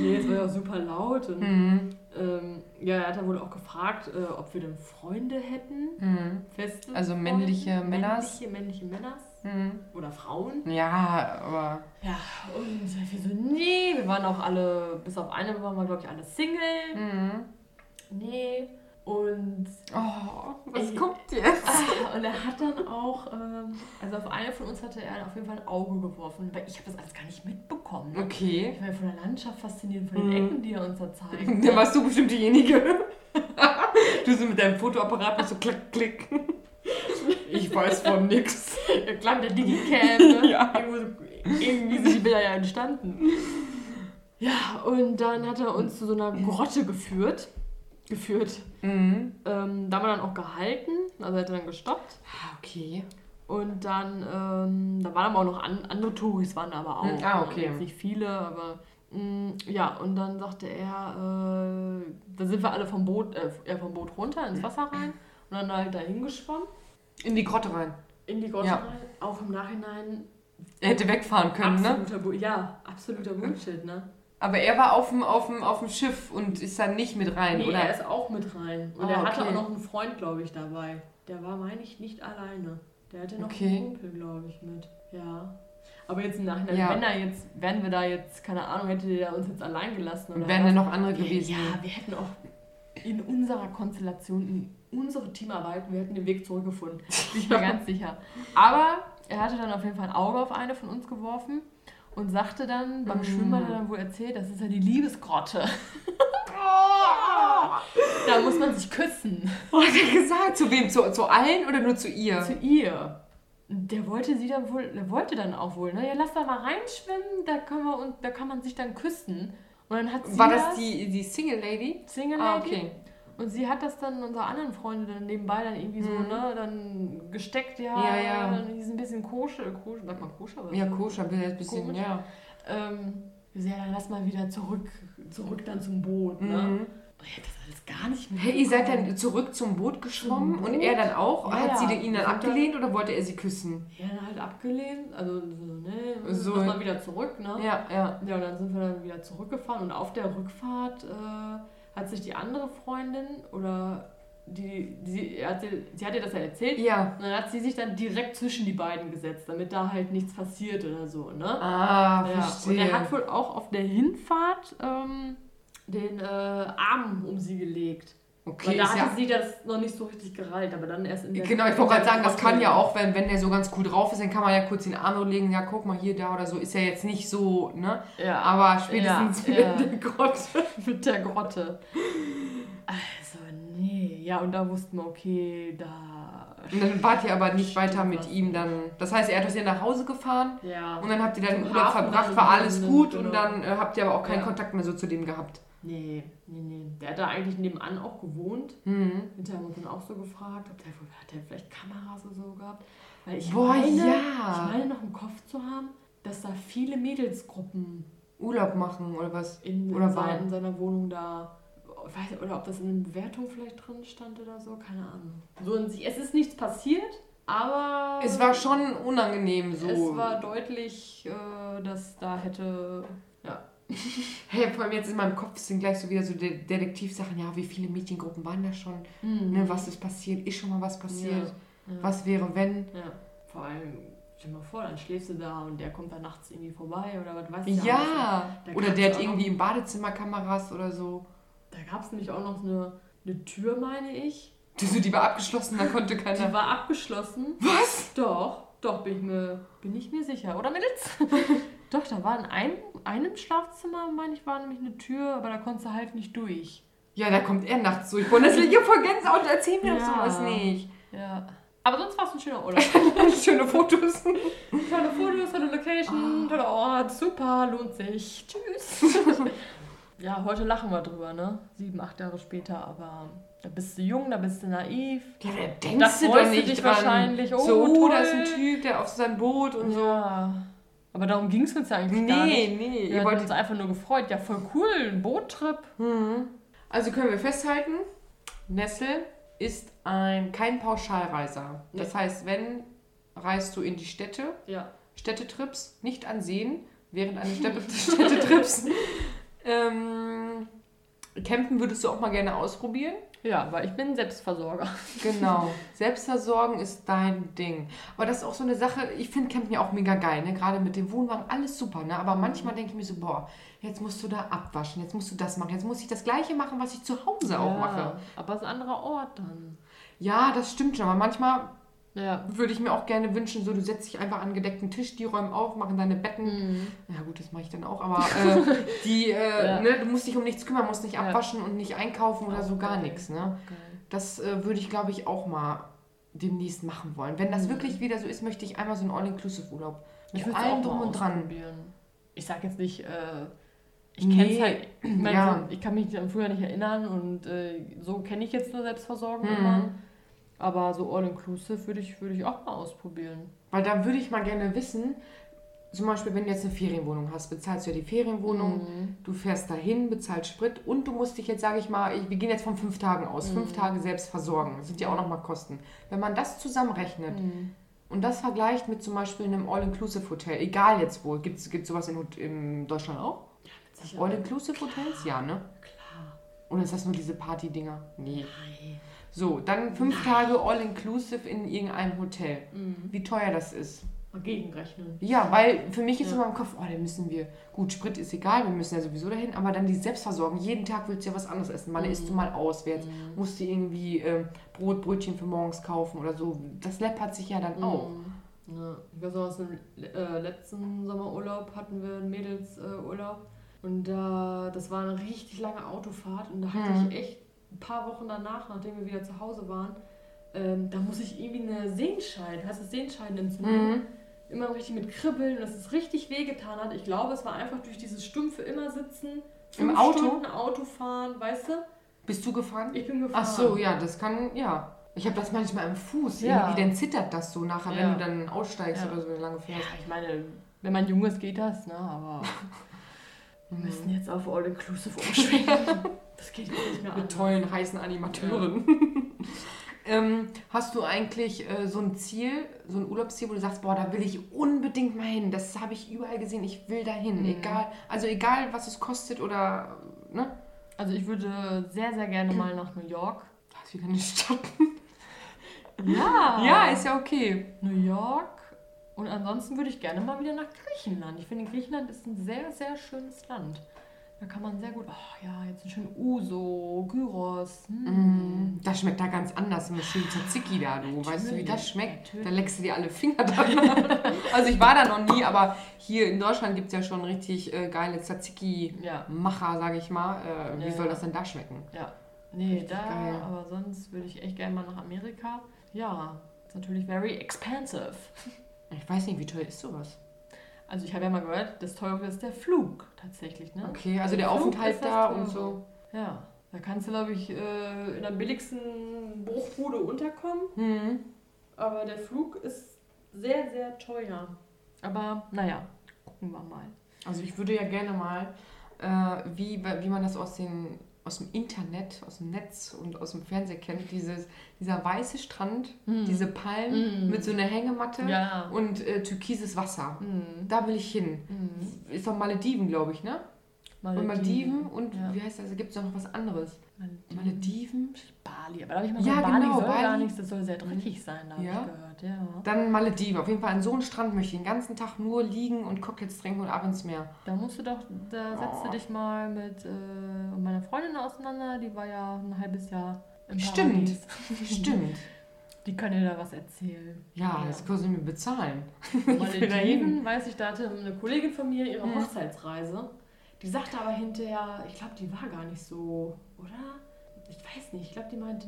A: Nee, es war ja super laut. Und,
B: Mhm.
A: ähm, ja, er hat dann wohl auch gefragt, äh, ob wir denn Freunde hätten.
B: Mhm.
A: Feste
B: Also
A: Freunde.
B: männliche Männers?
A: Männliche, männliche Männers.
B: Mhm.
A: Oder Frauen.
B: Ja, aber.
A: Ja, und wir so, nee, wir waren auch alle, bis auf eine waren wir, glaube ich, alle Single.
B: Mhm.
A: Nee. Und,
B: Oh, was
A: Ey.
B: kommt jetzt?
A: ah, und er hat dann auch, ähm, also auf eine von uns hatte er auf jeden Fall ein Auge geworfen, weil ich habe das alles gar nicht mitbekommen.
B: Okay.
A: Ich war ja von der Landschaft fasziniert, von den
B: Mhm.
A: Ecken, die er uns da zeigt.
B: Dann warst du bestimmt diejenige. du so mit deinem Fotoapparat so klick, klick. Ich weiß von nix.
A: Ja, klar, mit der Digicam, ne?
B: Ja.
A: Irgendwo irgendwie sind die Bilder ja entstanden. Ja, und dann hat er uns zu so einer Grotte geführt. Geführt.
B: Mhm.
A: Ähm, da haben wir dann auch gehalten, also hat er dann gestoppt.
B: Ah, okay.
A: Und dann, ähm, da waren aber auch noch an, andere Touris, waren aber auch.
B: Hm, ah,
A: ne?
B: okay.
A: Jetzt nicht viele, aber mh, ja, und dann sagte er, äh, da sind wir alle vom Boot, äh, vom Boot runter ins Wasser rein und dann halt dahin geschwommen,
B: In die Grotte rein.
A: in die Grotte
B: Ja.
A: rein. Auch im Nachhinein
B: Er hätte wegfahren können, ne?
A: absoluter Bu ja, absoluter Bullshit, ne?
B: Aber er war auf dem, auf dem, auf dem Schiff und ist dann nicht mit rein,
A: Nee,
B: oder?
A: er ist auch mit rein. Und
B: Ah,
A: er hatte
B: okay.
A: auch noch einen Freund, glaube ich, dabei. Der war, meine ich, nicht alleine. Der hatte noch
B: Okay.
A: einen Kumpel, glaube ich, mit. Ja. Aber jetzt im Nachhinein,
B: Ja.
A: wenn er jetzt, wären wir da jetzt, keine Ahnung, hätte der uns jetzt allein gelassen. oder
B: wären dann noch andere gewesen.
A: Ja, wir hätten auch in unserer Konstellation, unsere Teamarbeit, wir hätten den Weg zurückgefunden. Bin ich mir ganz sicher. Aber er hatte dann auf jeden Fall ein Auge auf eine von uns geworfen und sagte dann, beim
B: Mm.
A: Schwimmen hat er dann wohl erzählt, das ist ja die Liebesgrotte. Da muss man sich küssen.
B: Was hat er gesagt? Zu wem? Zu, zu allen oder nur zu ihr?
A: Zu ihr. Der wollte sie dann wohl, der wollte dann auch wohl, ne? Ja, lass da mal reinschwimmen, da kann man, und da kann man sich dann küssen. Und dann hat sie
B: War das die, die Single Lady?
A: Single
B: Ah,
A: Lady.
B: okay.
A: Und sie hat das dann unserer anderen Freunde dann nebenbei dann irgendwie so,
B: Mhm.
A: ne, dann gesteckt, ja,
B: Ja, ja.
A: dann ist ein bisschen koscher, koscher, sagt man koscher? oder
B: Ja,
A: so?
B: koscher, ein bisschen,
A: Komisch.
B: ja.
A: Ähm, ja, dann lass mal wieder zurück, zurück dann zum Boot, ne?
B: Mhm.
A: Und ich hab das alles gar nicht mehr
B: Hey, ihr seid dann zurück zum Boot geschwommen
A: Zum
B: und
A: Boot?
B: er dann auch?
A: Ja,
B: Hat sie
A: ja.
B: den ihn dann abgelehnt oder wollte er sie küssen?
A: Ja, dann halt abgelehnt, also so, ne,
B: So.
A: lass mal wieder zurück, ne?
B: Ja, ja.
A: Ja, und dann sind wir dann wieder zurückgefahren und auf der Rückfahrt äh, hat sich die andere Freundin oder die, die er hat, sie, sie hat ihr das ja erzählt,
B: Ja.
A: und dann hat sie sich dann direkt zwischen die beiden gesetzt, damit da halt nichts passiert oder so, ne?
B: Ah,
A: ja. Und
B: verstehe.
A: er hat wohl auch auf der Hinfahrt ähm, den äh, Arm um sie gelegt.
B: Okay,
A: Weil da hatte
B: ja,
A: sie das noch nicht so richtig gereilt, aber dann erst in der
B: Genau, ich wollte gerade sagen, das kann ja auch, wenn, wenn der so ganz cool drauf ist, dann kann man ja kurz den Arm so legen, ja, guck mal hier, da oder so, ist ja jetzt nicht so, ne?
A: Ja,
B: Aber spätestens
A: Ja,
B: mit
A: ja.
B: der Grotte.
A: mit der Grotte. Also, nee. Ja, und da wussten wir, okay, da.
B: Und dann wart ihr aber nicht weiter mit ihm dann. Das heißt, er hat euch ja nach Hause gefahren
A: Ja.
B: und dann habt ihr dann den Urlaub verbracht, war alles
A: gegangen,
B: gut
A: genau.
B: und dann äh, habt ihr aber auch keinen. Kontakt mehr so zu dem gehabt.
A: Nee, nee, nee. Der hat da eigentlich nebenan auch gewohnt.
B: Mhm.
A: Hinterher haben wir uns dann auch so gefragt, ob der, hat der vielleicht Kameras oder so gehabt. Weil ich
B: Boah,
A: meine,
B: ja.
A: ich meine noch im Kopf zu haben, dass da viele Mädelsgruppen
B: Urlaub machen oder was?
A: in,
B: Oder
A: in,
B: war-
A: in seiner Wohnung da weiß, oder ob das in der Bewertung vielleicht drin stand oder so, keine Ahnung. So in sich, es ist nichts passiert, aber.
B: Es war schon unangenehm so.
A: Es war deutlich, äh, dass da hätte. Ja.
B: Hey, vor allem jetzt in meinem Kopf sind gleich so wieder so De Detektivsachen. Ja, wie viele Mädchengruppen waren da schon?
A: Mhm.
B: Ne, was ist passiert? Ist schon mal was passiert?
A: Ja. Ja.
B: Was wäre, wenn?
A: Ja. Vor allem, stell dir mal vor, dann schläfst du da und der kommt da nachts irgendwie vorbei oder was weiß ich.
B: Ja!
A: Da
B: Oder der hat irgendwie im Badezimmer Kameras oder so.
A: Da gab es nämlich auch noch eine, eine Tür, meine ich.
B: Die, die war abgeschlossen, da konnte
A: Die
B: keiner.
A: war abgeschlossen.
B: Was?
A: Doch, doch, bin ich mir, bin ich mir sicher. Oder Mädels? doch, da war in einem, einem Schlafzimmer, meine ich, war nämlich eine Tür, aber da konntest du halt nicht durch.
B: Ja, da kommt er nachts durch. Das hier voll Gänsehaut. Erzähl mir doch
A: Ja.
B: sowas nicht.
A: Ja. Aber sonst war es ein schöner Urlaub.
B: Schöne Fotos.
A: tolle Fotos, tolle Location, toller Ort, super, lohnt sich. Tschüss. ja, heute lachen wir drüber, ne? Sieben, acht Jahre später, aber da bist du jung, da bist du naiv.
B: Ja, da denkst du doch nicht
A: dich
B: dran.
A: wahrscheinlich. Oh,
B: so,
A: toll.
B: da ist ein Typ, der auf seinem Boot und so.
A: Aber darum ging es uns ja eigentlich gar nicht.
B: Nee, nee.
A: Wir
B: wolltet
A: uns einfach nur gefreut. Ja, voll cool, ein Boottrip.
B: Mhm. Also können wir festhalten, Nessel ist ein, kein Pauschalreiser. Das heißt, wenn reist du in die Städte,
A: Ja.
B: Städtetrips, nicht an Seen, während eines Städte Städtetrips. ähm, campen würdest du auch mal gerne ausprobieren.
A: Ja, weil ich bin Selbstversorger.
B: Genau. Selbstversorgen ist dein Ding. Aber das ist auch so eine Sache, ich finde Campen ja auch mega geil, ne? Gerade mit dem Wohnwagen, alles super, ne? Aber manchmal denke ich mir so, boah, jetzt musst du da abwaschen, jetzt musst du das machen, jetzt muss ich das gleiche machen, was ich zu Hause auch mache.
A: Aber es ist ein anderer Ort dann.
B: Ja, das stimmt schon, aber manchmal
A: Ja.
B: würde ich mir auch gerne wünschen, so du setzt dich einfach an einen gedeckten Tisch, die räumen auf, machen deine Betten.
A: Mhm.
B: Ja gut, das mache ich dann auch, aber äh, die, äh,
A: Ja.
B: ne, du musst dich um nichts kümmern, musst nicht
A: Ja.
B: abwaschen und nicht einkaufen oder
A: Auch
B: so gar nichts, ne?
A: Geil.
B: Das äh, würde ich, glaube ich, auch mal demnächst machen wollen. Wenn das
A: Mhm.
B: wirklich wieder so ist, möchte ich einmal so einen All-Inclusive-Urlaub.
A: Ich
B: Mit
A: würde
B: allem drum und dran.
A: Ich sag jetzt nicht, äh, ich
B: Nee,
A: kenne es halt, ich, mein,
B: ja.
A: so, ich kann mich an früher nicht erinnern und äh, so kenne ich jetzt nur Selbstversorgung
B: Mhm.
A: immer. Aber so all-inclusive würde ich, würde ich auch mal ausprobieren.
B: Weil da würde ich mal gerne wissen, zum Beispiel, wenn du jetzt eine Ferienwohnung hast, bezahlst du ja die Ferienwohnung,
A: Mhm.
B: du fährst dahin, bezahlst Sprit und du musst dich jetzt, sage ich mal, ich, wir gehen jetzt von fünf Tagen aus,
A: Mhm.
B: fünf Tage selbst versorgen. Das sind ja auch nochmal Kosten. Wenn man das zusammenrechnet
A: Mhm.
B: und das vergleicht mit zum Beispiel einem All-Inclusive-Hotel, egal jetzt wo, gibt es sowas in, in Deutschland auch?
A: Sicher.
B: All-Inclusive-Hotels? Ja, ne?
A: Klar.
B: Oder ist das nur diese Party-Dinger? Nee.
A: Nein.
B: So, dann fünf Tage all-inclusive in irgendeinem Hotel.
A: Mhm.
B: Wie teuer das ist.
A: Gegenrechnen.
B: Ja, weil für mich ist
A: Ja.
B: immer im Kopf, oh, da müssen wir, gut, Sprit ist egal, wir müssen ja sowieso dahin, aber dann die Selbstversorgung. Jeden Tag willst du ja was anderes essen. Mal
A: Mhm.
B: isst du mal auswärts,
A: Mhm.
B: musst du irgendwie äh, Brot, Brötchen für morgens kaufen oder so. Das läppert sich ja dann auch.
A: Mhm. Ja, ich weiß noch, aus dem äh, letzten Sommerurlaub hatten wir einen Mädelsurlaub. Äh, und da, das war eine richtig lange Autofahrt. Und da hatte
B: Mhm.
A: ich echt ein paar Wochen danach, nachdem wir wieder zu Hause waren, ähm, da muss ich irgendwie eine Sehenscheid, heißt das Sehenscheidenentzündung,
B: Mhm.
A: immer richtig mit Kribbeln, dass es richtig wehgetan hat. Ich glaube, es war einfach durch dieses stumpfe immer sitzen,
B: Im Auto?
A: Stunden Auto fahren, weißt du?
B: Bist du gefahren?
A: Ich bin gefahren.
B: Ach so, ja, das kann, ja. Ich habe das manchmal im Fuß.
A: Ja.
B: Irgendwie, dann zittert das so nachher, wenn
A: Ja.
B: du dann aussteigst
A: Ja.
B: oder so lange
A: Ja,
B: fährst.
A: ich meine, wenn man jung ist, geht das, ne? Aber wir
B: Mhm.
A: müssen jetzt auf All-Inclusive umschwenken. Das geht nicht mehr
B: Mit
A: anders.
B: tollen, heißen Animateuren. ähm, hast du eigentlich äh, so ein Ziel, so ein Urlaubsziel, wo du sagst, boah, da will ich unbedingt mal hin. Das habe ich überall gesehen, ich will da hin.
A: Mhm.
B: Egal, also egal, was es kostet oder, ne?
A: Also ich würde sehr, sehr gerne mal nach New York.
B: Das ist wieder eine Stadt.
A: Ja!
B: Ja, ist ja okay.
A: New York. Und ansonsten würde ich gerne mal wieder nach Griechenland. Ich finde, Griechenland ist ein sehr, sehr schönes Land. Da kann man sehr gut, oh ja, jetzt ein schön Uso, Gyros. hm.
B: Mm, das schmeckt da ganz anders mit schön Tzatziki da, du. Weißt du, wie das
A: Natürlich,
B: schmeckt?
A: natürlich.
B: Da leckst du dir alle Finger dran. also ich war da noch nie, aber hier in Deutschland gibt es ja schon richtig äh, geile Tzatziki-Macher,
A: Ja,
B: sage ich mal. Äh, wie
A: Ja,
B: soll das denn da schmecken?
A: ja. Nee,
B: Richtig
A: da,
B: geil.
A: aber sonst würde ich echt gerne mal nach Amerika. Ja, ist natürlich very expensive.
B: Ich weiß nicht, wie teuer ist sowas?
A: Also ich habe ja mal gehört, das teure ist der Flug tatsächlich, ne?
B: Okay, also der
A: Flug
B: Aufenthalt da und so.
A: Ja, da kannst du, glaube ich, äh, in der billigsten Bruchbude unterkommen.
B: Hm.
A: Aber der Flug ist sehr, sehr teuer. Aber naja, gucken wir mal.
B: Also ich würde ja gerne mal, äh, wie, wie man das aus den aus dem Internet, aus dem Netz und aus dem Fernseher kennt, dieses, dieser weiße Strand, diese Palmen mit so einer Hängematte
A: Ja.
B: und äh, türkises Wasser.
A: Mhm.
B: Da will ich hin. Ist doch Malediven, glaube ich, ne? Und Malediven und
A: Ja.
B: wie heißt das? Gibt es noch was anderes?
A: Malediven.
B: Malediven?
A: Bali. Aber da habe ich mal
B: Ja,
A: gehört, Bali
B: genau,
A: soll gar
B: Bali.
A: nicht, das soll sehr dreckig sein, da habe
B: Ja.
A: ich gehört. Ja.
B: Dann Malediven. Auf jeden Fall an so einem Strand möchte ich den ganzen Tag nur liegen und Cocktails trinken und ab ins Meer.
A: Da musst du doch, da setzt
B: Oh.
A: du dich mal mit äh, meiner Freundin auseinander, die war ja ein halbes Jahr im
B: Stimmt.
A: Paradies.
B: Stimmt.
A: Die kann dir da was erzählen.
B: Ja, das können sie mir bezahlen.
A: Malediven, weiß ich, da hatte eine Kollegin von mir ihre. Hochzeitsreise. Die sagte aber hinterher, ich glaube, die war gar nicht so, oder? Ich weiß nicht, ich glaube, die meinte,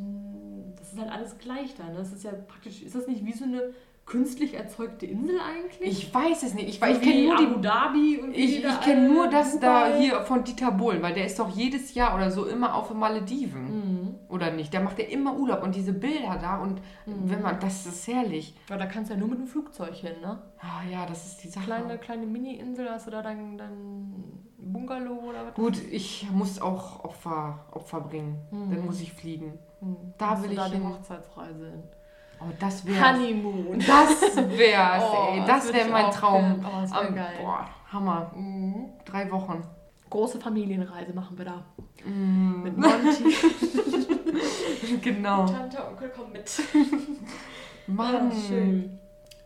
A: das ist halt alles gleich da. Ne? Das ist ja praktisch, ist das nicht wie so eine künstlich erzeugte Insel eigentlich?
B: Ich weiß es nicht. Ich, ich kenne nur
A: Abu
B: die.
A: Dhabi und
B: Ich,
A: die da
B: ich kenne nur das da
A: Dubai.
B: hier von Dieter Bohlen, weil der ist doch jedes Jahr oder so immer auf den Malediven.
A: Mhm.
B: Oder nicht? Der macht ja immer Urlaub und diese Bilder da und
A: Mhm.
B: wenn man, das ist herrlich.
A: Ja, da kannst du ja nur mit dem Flugzeug hin, ne?
B: Ah ja, das ist die Sache.
A: Kleine, kleine Mini-Insel, hast du da dein, dein Bungalow oder was?
B: Gut, ich muss auch Opfer, Opfer bringen.
A: Mhm.
B: Dann muss ich fliegen.
A: Hm.
B: Da
A: Hast
B: will
A: du da
B: ich
A: die. Hochzeitsreise hin.
B: Oh, das wär's.
A: Honeymoon.
B: Das wär's,
A: Oh,
B: ey.
A: das
B: Das wäre mein Traum.
A: Oh, das wär
B: Am-
A: geil.
B: Boah, Hammer.
A: Mhm.
B: Drei Wochen.
A: Große Familienreise machen wir da.
B: Mm.
A: Mit Monty.
B: genau.
A: Tante, Onkel, komm mit.
B: Mann.
A: Ah, schön.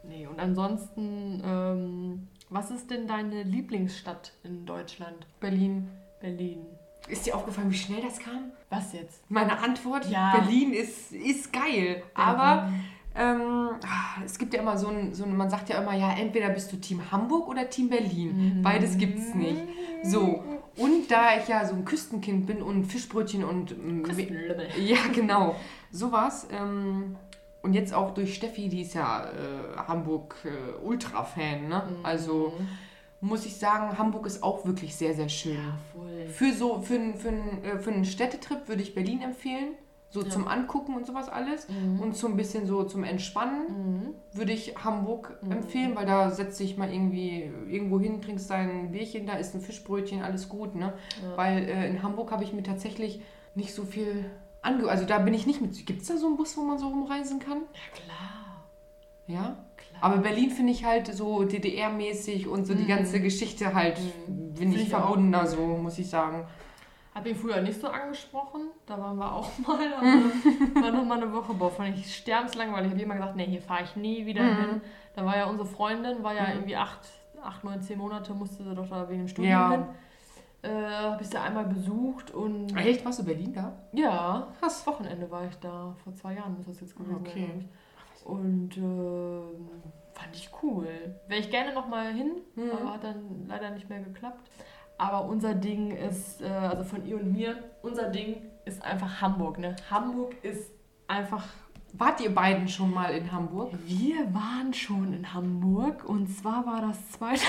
A: Nee, und ansonsten, ähm, was ist denn deine Lieblingsstadt in Deutschland?
B: Berlin.
A: Berlin.
B: Ist dir aufgefallen, wie schnell das kam?
A: Was jetzt?
B: Meine Antwort,
A: Ja.
B: Berlin ist, ist geil. Aber ähm, ah, es gibt ja immer so ein, so ein, man sagt ja immer, ja, entweder bist du Team Hamburg oder Team Berlin.
A: Mhm.
B: Beides gibt's nicht. So, und da ich ja so ein Küstenkind bin und Fischbrötchen und ähm,
A: Küstenlümmel.
B: Ja, genau. Sowas. Ähm, und jetzt auch durch Steffi, die ist ja äh, Hamburg äh, ne? Also muss ich sagen, Hamburg ist auch wirklich sehr, sehr schön.
A: Ja, voll.
B: Für so, für, für, n- äh, für einen Städtetrip würde ich Berlin empfehlen. So
A: Ja.
B: zum Angucken und sowas alles.
A: Mhm.
B: Und so ein bisschen so zum Entspannen
A: Mhm.
B: würde ich Hamburg
A: Mhm.
B: empfehlen, weil da setzt dich mal irgendwie irgendwo hin, trinkst dein Bierchen, da ist ein Fischbrötchen, alles gut, ne?
A: Ja.
B: Weil äh, in Hamburg habe ich mir tatsächlich nicht so viel ange... Also da bin ich nicht mit... Gibt es da so einen Bus, wo man so rumreisen kann?
A: Ja, klar.
B: Ja? Aber Berlin finde ich halt so DDR-mäßig und so die
A: Mhm.
B: ganze Geschichte halt,
A: Mhm.
B: bin ich verbundener so, muss ich sagen.
A: Hab ihn früher nicht so angesprochen. Da waren wir auch mal. Aber war noch mal eine Woche. Boah, fand ich sterbenslangweilig. Ich habe immer gesagt, nee, hier fahre ich nie wieder
B: Mhm.
A: hin. Da war ja unsere Freundin, war ja
B: Mhm.
A: irgendwie acht, acht, neun, zehn Monate, musste sie doch da wegen dem Studium
B: Ja.
A: hin. Äh, habe ich sie einmal besucht und
B: Echt? Warst du Berlin da?
A: ja, das Wochenende war ich da. Vor zwei Jahren muss das jetzt gewesen
B: Okay.
A: sein. ich. Und ähm, fand ich cool. Wäre ich gerne noch mal hin,
B: Mhm.
A: aber hat dann leider nicht mehr geklappt. Aber unser Ding ist, äh, also von ihr und mir, unser Ding ist einfach Hamburg. Ne? Hamburg ist einfach.
B: Wart ihr beiden schon mal in Hamburg?
A: Wir waren schon in Hamburg und zwar war das zweite.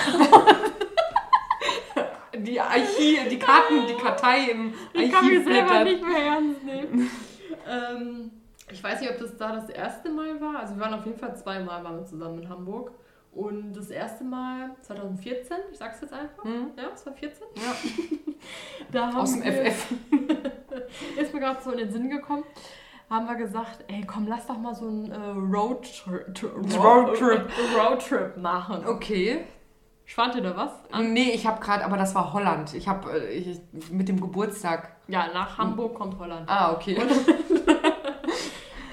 B: Die Archiv, die Karten, die Kartei im
A: Ich kann mich
B: Archiv
A: selber nicht mehr ernst nehmen. ähm, ich weiß nicht, ob das da das erste Mal war. Also wir waren auf jeden Fall zweimal waren wir zusammen in Hamburg. Und das erste Mal 2014, ich sag's jetzt einfach.
B: Hm?
A: Ja, 2014.
B: Ja.
A: Da haben
B: Aus dem
A: wir,
B: FF.
A: Ist mir gerade so in den Sinn gekommen. Haben wir gesagt, ey komm, lass doch mal so einen äh, Roadtrip
B: Roadtrip.
A: Roadtrip machen.
B: Okay.
A: Schwant da was? an?
B: Nee, ich habe gerade, aber das war Holland. Ich habe äh, mit dem Geburtstag.
A: Ja, nach Hamburg kommt Holland.
B: Ah, okay.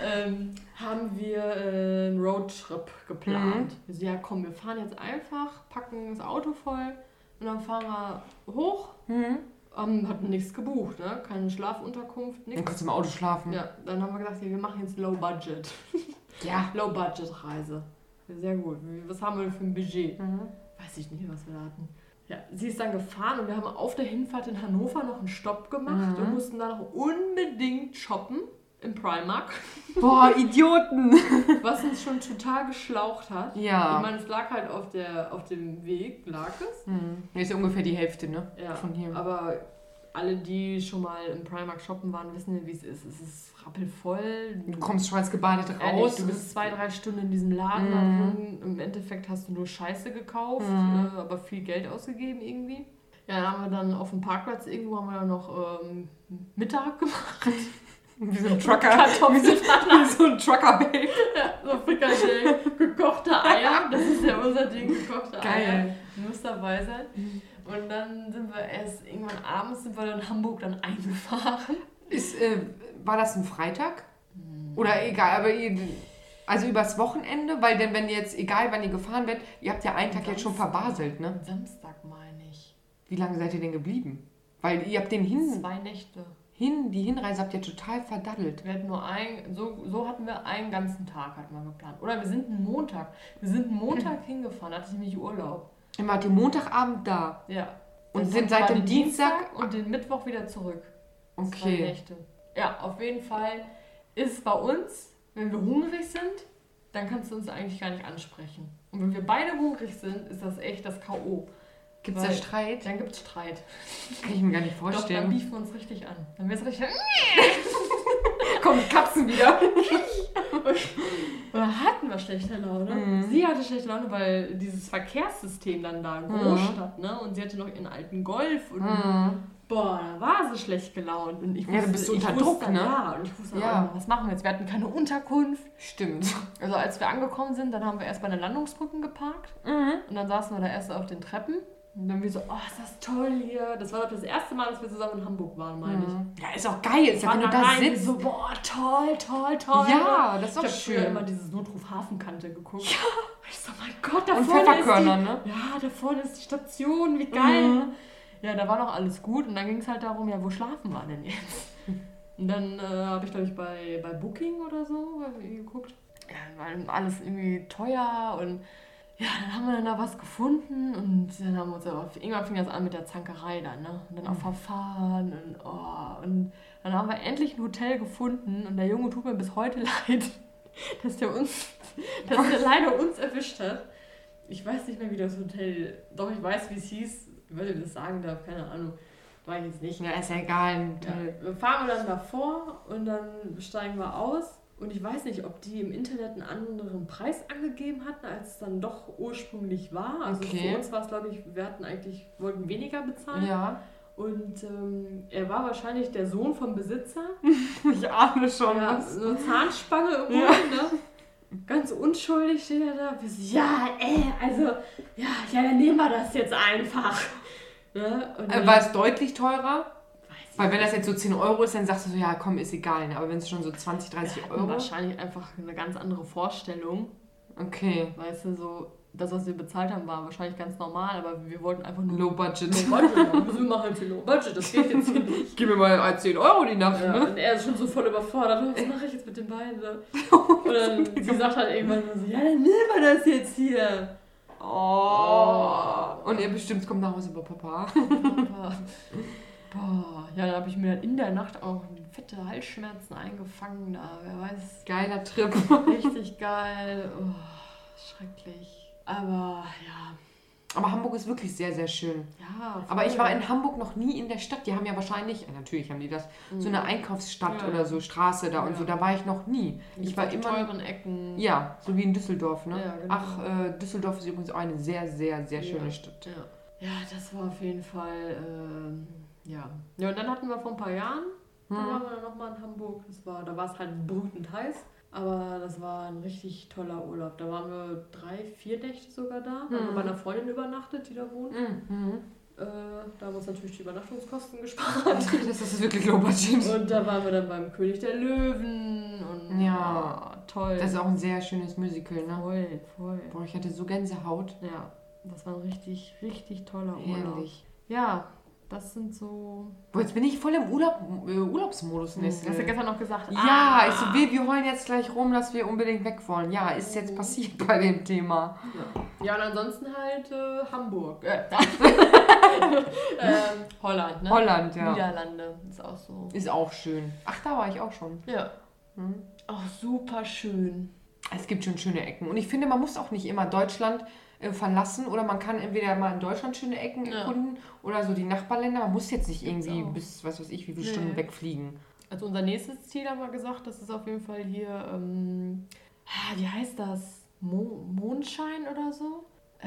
A: ähm, haben wir äh, einen Roadtrip geplant. Wir so, ja komm, wir fahren jetzt einfach, packen das Auto voll und dann fahren wir hoch.
B: Hm?
A: Ähm, hatten nichts gebucht, ne? Keine Schlafunterkunft,
B: Dann
A: nichts.
B: kannst du im Auto schlafen.
A: Ja, dann haben wir gesagt, ja, wir machen jetzt Low Budget.
B: Ja.
A: Low Budget Reise. Sehr gut. Was haben wir denn für ein Budget?
B: Mhm.
A: Weiß ich nicht, was wir da hatten. Ja, sie ist dann gefahren und wir haben auf der Hinfahrt in Hannover noch einen Stopp gemacht
B: Mhm.
A: und mussten da noch unbedingt shoppen im Primark.
B: Boah, Idioten.
A: Was uns schon total geschlaucht hat. Ich
B: Ja.
A: meine, es lag halt auf, der, auf dem Weg, lag es.
B: Hm. Hier ist ja ungefähr die Hälfte, ne?
A: Ja,
B: Von hier.
A: aber alle, die schon mal im Primark shoppen waren, wissen ja, wie es ist. Es ist rappelvoll.
B: Du kommst schweißgebadet
A: Ehrlich,
B: raus.
A: du bist zwei, drei Stunden in diesem Laden
B: Mhm.
A: Im Endeffekt hast du nur Scheiße gekauft,
B: Mhm.
A: äh, aber viel Geld ausgegeben irgendwie. Ja, dann haben wir dann auf dem Parkplatz irgendwo haben wir dann noch ähm, Mittag gemacht.
B: Wie so ein Trucker. Wie so, wie so ein Trucker-Babe.
A: Ja, so Frikadelle, gekochte Eier. Das ist ja unser Ding, gekochte
B: Geil.
A: Eier. Muss dabei sein. Und dann sind wir erst irgendwann abends sind wir dann in Hamburg dann eingefahren.
B: Ist, äh, war das ein Freitag? Oder egal, aber ihr, also übers Wochenende? Weil denn wenn jetzt, egal wann ihr gefahren werdet, ihr habt ja einen Tag jetzt schon verbaselt, ne?
A: Samstag meine ich.
B: Wie lange seid ihr denn geblieben? Weil ihr habt den hin,
A: Zwei Nächte.
B: Hin die Hinreise habt ihr total verdaddelt.
A: Wir hatten nur ein, so, so hatten wir einen ganzen Tag hatten wir geplant. Oder wir sind einen Montag. Wir sind einen Montag hingefahren, da hatte ich nämlich Urlaub.
B: Dann wart ihr Montagabend da.
A: Ja.
B: Und
A: Das
B: sind seit dem Dienstag.
A: und den Mittwoch wieder zurück. Zwei
B: Okay.
A: Nächte. Ja, auf jeden Fall ist bei uns, wenn wir hungrig sind, dann kannst du uns eigentlich gar nicht ansprechen. Und wenn wir beide hungrig sind, ist das echt das K.O.
B: Gibt's da
A: Weil-
B: Streit?
A: Dann gibt's Streit.
B: Kann ich mir gar nicht
A: Doch, dann
B: vorstellen.
A: biefen wir uns richtig an. Dann wird's richtig.
B: Kommen die Katzen wieder.
A: Oder hatten wir schlechte Laune?
B: Mhm.
A: Sie hatte schlechte Laune, weil dieses Verkehrssystem dann da, Großstadt, ne? Und sie hatte noch ihren alten Golf und
B: Mhm.
A: boah, da war sie schlecht gelaunt. Und ich
B: Ja, du bist unter
A: wusste,
B: Druck, ne?
A: Ja, und ich wusste,
B: Ja.
A: oh, was machen wir jetzt? Wir hatten keine Unterkunft.
B: Stimmt.
A: Also als wir angekommen sind, dann haben wir erst bei den Landungsbrücken geparkt
B: Mhm.
A: und dann saßen wir da erst auf den Treppen. Und dann wir so, oh, ist das toll hier. Das war doch das erste Mal, dass wir zusammen in Hamburg waren, meine ich.
B: Ja, ist auch geil. Ist ja, wenn du
A: Waren
B: da
A: rein,
B: sitzt.
A: so, boah, toll, toll, toll.
B: Ja, das ist
A: ich
B: doch
A: habe früher
B: schön.
A: immer dieses Notruf Hafenkante geguckt. Ja. Ich so, mein Gott, da
B: Und
A: vorne ist
B: ne?
A: die, Ja, da vorne ist die Station, wie geil.
B: Mhm.
A: ne? Ja, da war noch alles gut und dann ging es halt darum, ja, wo schlafen wir denn jetzt? Und dann äh, habe ich, glaube ich, bei, bei Booking oder so geguckt. Ja, war alles irgendwie teuer und ja, dann haben wir dann da was gefunden und dann haben wir uns aber, irgendwann fing das an mit der Zankerei dann, ne? Und dann auch Verfahren und oh, und dann haben wir endlich ein Hotel gefunden und der Junge tut mir bis heute leid, dass der uns, dass der leider uns erwischt hat. Ich weiß nicht mehr, wie das Hotel, doch ich weiß, wie es hieß, ich weiß nicht, ob ich das sagen darf, keine Ahnung, war ich jetzt nicht.
B: Ja, ist ja egal.
A: Ja, wir fahren wir dann davor und dann steigen wir aus. Und ich weiß nicht, ob die im Internet einen anderen Preis angegeben hatten, als es dann doch ursprünglich war. Also
B: Okay.
A: für uns war es, glaube ich, wir hatten eigentlich, wollten weniger bezahlen.
B: Ja.
A: Und ähm, er war wahrscheinlich der Sohn vom Besitzer.
B: Ich ahne schon
A: Ja,
B: was.
A: so eine Zahnspange im Mund,
B: Ja.
A: ne? Ganz unschuldig steht er da. So, ja, ey, also, ja, ja, dann nehmen wir das jetzt einfach. Ne? Und
B: Äh, War es deutlich teurer? Weil wenn das jetzt so 10 Euro ist, dann sagst du so, ja komm, ist egal. ne? Aber wenn es schon so 20, 30
A: Wir hatten
B: Euro...
A: wahrscheinlich einfach eine ganz andere Vorstellung.
B: Okay.
A: Weißt du, so, das, was wir bezahlt haben, war wahrscheinlich ganz normal, aber wir wollten einfach nur
B: Low Budget.
A: Low Budget. Wir machen jetzt hier Low Budget, das geht jetzt hier nicht.
B: Gib mir mal 10 Euro die Nacht,
A: Ja,
B: ne?
A: und er ist schon so voll überfordert. Was mache ich jetzt mit den beiden? ne? Und dann, sie sagt halt irgendwann so, ja, dann nehmen wir das jetzt hier.
B: Oh. Und ihr bestimmt kommt nach Hause bei Papa.
A: Boah, Boah. ja, dann habe ich mir dann in der Nacht auch fette Halsschmerzen eingefangen. Da, wer weiß,
B: Geiler Trip.
A: richtig geil. Oh, schrecklich. Aber ja,
B: Aber Hamburg ist wirklich sehr, sehr schön.
A: ja.
B: Aber ich war in Hamburg noch nie in der Stadt. Die haben ja wahrscheinlich, äh, natürlich haben die das, so eine Einkaufsstadt
A: Ja.
B: oder so, Straße da und
A: Ja.
B: so. Da war ich noch nie. Ich war immer.
A: teuren Ecken.
B: Ja, so wie in Düsseldorf, ne?
A: Ja, genau.
B: Ach, äh, Düsseldorf ist übrigens auch eine sehr, sehr, sehr schöne. Stadt.
A: Ja. ja, das war auf jeden Fall, ähm, ja. Ja, und dann hatten wir vor ein paar Jahren, dann
B: Hm.
A: waren wir dann nochmal in Hamburg. Das war, da war es halt brütend heiß, aber das war ein richtig toller Urlaub. Da waren wir drei, vier Nächte sogar da. Da haben wir
B: Hm.
A: bei einer Freundin übernachtet, die da wohnt.
B: Mhm.
A: Äh, da haben wir uns natürlich die Übernachtungskosten gespart.
B: Das ist wirklich budget.
A: Und da waren wir dann beim König der Löwen und
B: Ja.
A: oh, toll.
B: Das ist auch ein sehr schönes Musical, ne?
A: voll, voll.
B: Boah, ich hatte so Gänsehaut.
A: Ja, das war ein richtig, richtig toller Urlaub.
B: Herrlich.
A: Ja, das sind so.
B: Boah, jetzt bin ich voll im Urlaub, äh, Urlaubsmodus,
A: Hm,
B: Nestle.
A: Hast du gestern noch gesagt?
B: Ja,
A: ah,
B: ich so, wir, wir heulen jetzt gleich rum, dass wir unbedingt weg wollen. Ja, ist jetzt passiert bei dem Thema.
A: Ja, und ansonsten halt äh, Hamburg. Äh, ähm, Holland, ne?
B: Holland, ja.
A: Niederlande ist auch so.
B: Ist auch schön. Ach, da war ich auch schon.
A: Ja.
B: Hm.
A: Auch super schön.
B: Es gibt schon schöne Ecken. Und ich finde, man muss auch nicht immer Deutschland äh, verlassen oder man kann entweder mal in Deutschland schöne Ecken
A: Ja.
B: erkunden oder so die Nachbarländer. Man muss jetzt nicht irgendwie bis, was weiß ich, wie viele
A: Nee.
B: Stunden wegfliegen.
A: Also unser nächstes Ziel haben wir gesagt, das ist auf jeden Fall hier, ähm, ah, wie heißt das? Mo Mondschein oder so? Äh,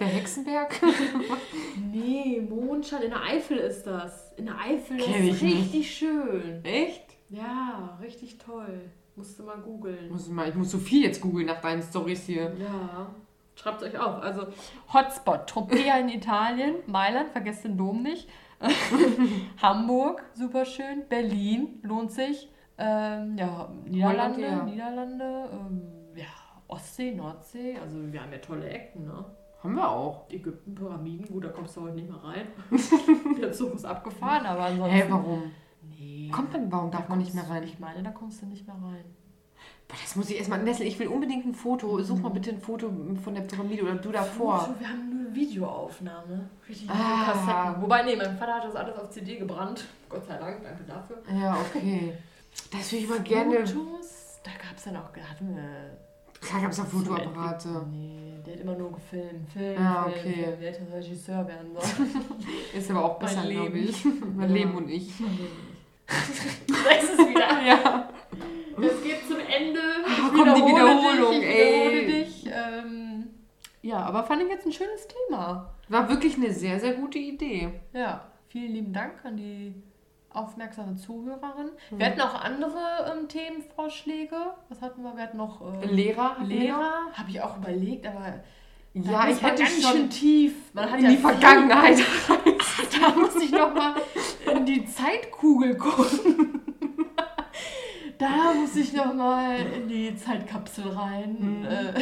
B: Der Hexenberg?
A: nee, Mondschein in der Eifel ist das. In der Eifel
B: Kenn
A: ist
B: ich
A: richtig schön.
B: Echt?
A: Ja, richtig toll. Musst du mal googeln.
B: Muss ich, mal, ich muss so viel jetzt googeln nach deinen Stories hier.
A: Ja. Schreibt euch auf. Also Hotspot, Tropea in Italien, Mailand, vergesst den Dom nicht. Hamburg, super schön. Berlin, lohnt sich. Ähm, ja, Niederlande,
B: ja.
A: Niederlande, ähm, ja, Ostsee, Nordsee. Also wir haben ja tolle Ecken, ne?
B: Haben wir auch.
A: Ägypten, Pyramiden, gut, da kommst du heute nicht mehr rein. Der Zug ist abgefahren, aber ansonsten.
B: Hä, warum?
A: Nee.
B: Kommt man, warum darf
A: Da
B: man nicht mehr rein?
A: Ich meine, da kommst du nicht mehr rein.
B: Boah, das muss ich erstmal. Nessel, ich will unbedingt ein Foto. Such mal bitte ein Foto von der Pyramide oder du davor.
A: Wir haben nur Videoaufnahme. Richtig
B: Ah.
A: Kassetten. Wobei, nee, mein Vater hat das alles auf CD gebrannt. Gott sei Dank, danke dafür.
B: Ja, okay. Das würde ich mal gerne.
A: Fotos, da gab es dann auch, hatten wir...
B: Klar gab es auch Fotoapparate.
A: Nee, der hat immer nur gefilmt. Film,
B: Ah,
A: Film,
B: okay.
A: Film. Der hätte Regisseur werden sollen.
B: Ist aber auch
A: Mein
B: besser,
A: Leben.
B: glaube ich. Mein
A: Ja.
B: Leben und ich.
A: Da ist es wieder.
B: Ja.
A: Es geht zum Ende. Ich
B: Ah, kommt die Wiederholung,
A: dich, ich wiederhole
B: ey.
A: dich. Ähm, ja, aber fand ich jetzt ein schönes Thema.
B: War wirklich eine sehr, sehr gute Idee.
A: Ja, vielen lieben Dank an die aufmerksame Zuhörerin.
B: Mhm.
A: Wir hatten auch andere ähm, Themenvorschläge. Was hatten wir? Wir hatten noch äh,
B: Lehrer?
A: Lehrer. Habe ich auch überlegt, aber
B: Ja, ich hätte
A: ganz
B: schon
A: schön tief. Man hat
B: in
A: ja
B: die Vergangenheit.
A: Da muss ich noch mal in die Zeitkugel gucken. Da muss ich noch mal in die Zeitkapsel rein.
B: Mhm.
A: Äh,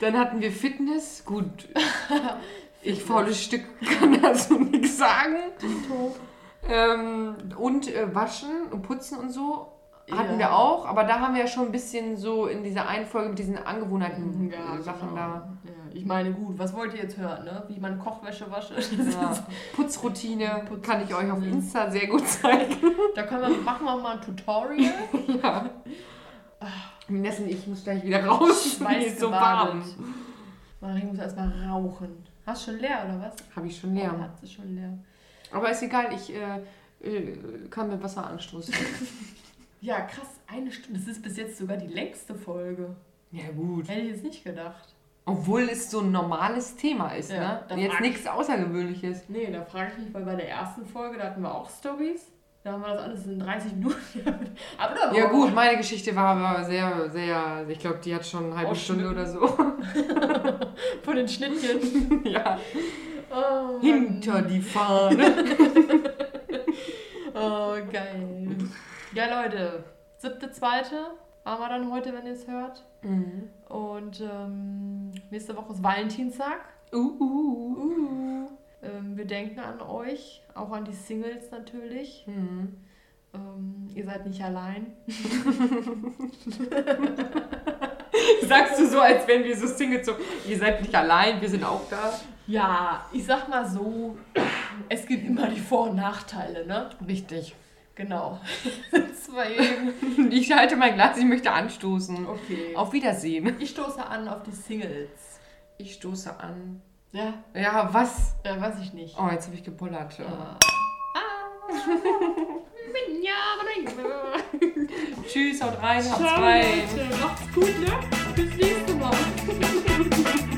B: Dann hatten wir Fitness. Gut. Ich faules Stück kann dazu nichts sagen. Ähm, und äh, Waschen und Putzen und so hatten
A: Ja.
B: wir auch, aber da haben wir ja schon ein bisschen so in dieser einen Folge mit diesen Angewohnheiten
A: Ja,
B: äh, Sachen
A: genau.
B: da.
A: Ja, ich meine, gut, was wollt ihr jetzt hören, ne? Wie meine Kochwäsche wasche?
B: Ja. Putzroutine
A: Putzroutine.
B: kann ich euch auf Insta sehr gut zeigen.
A: Da können wir, machen wir mal ein Tutorial.
B: ja. Nessen, ich muss gleich wieder raus. Mir ist so warm.
A: Marie muss erstmal rauchen. Hast du schon leer, oder was?
B: Habe ich schon leer.
A: Hat sie schon leer.
B: Aber ist egal, ich äh, äh, kann mit Wasser anstoßen.
A: Ja, krass, eine Stunde. Das ist bis jetzt sogar die längste Folge.
B: ja, gut.
A: Hätte ich jetzt nicht gedacht.
B: Obwohl es so ein normales Thema ist,
A: Ja,
B: ne? Jetzt nichts Außergewöhnliches.
A: Nee, da frage ich mich, weil bei der ersten Folge, da hatten wir auch Stories. Da haben wir das alles in 30 Minuten. Aber da
B: Ja gut, meine Geschichte war aber sehr, sehr, ich glaube, die hat schon eine halbe Stunde oder so.
A: Von den Schnittchen.
B: ja.
A: Oh.
B: Hinter die Fahne.
A: Oh, geil. Ja, Leute, siebte, zweite haben wir dann heute, wenn ihr es hört.
B: Mhm.
A: Und ähm, nächste Woche ist Valentinstag.
B: Uh, uh.
A: Uh. Ähm, wir denken an euch, auch an die Singles natürlich.
B: Mhm.
A: Ähm, ihr seid nicht allein.
B: Sagst du so, als wären wir so Singles, so, ihr seid nicht allein, wir sind auch da.
A: Ja, ich sag mal so, es gibt immer die Vor- und Nachteile, ne?
B: Richtig.
A: Genau. Deswegen.
B: Ich halte mein Glas, ich möchte anstoßen.
A: Okay.
B: Auf Wiedersehen.
A: Ich stoße an auf die Singles.
B: Ich stoße an.
A: Ja,
B: Ja, was?
A: äh, weiß ich nicht.
B: Oh, jetzt habe ich gepollert.
A: Ah.
B: Tschüss, haut rein, haut rein.
A: Leute. Macht's gut, ne? Bis nächste Mal.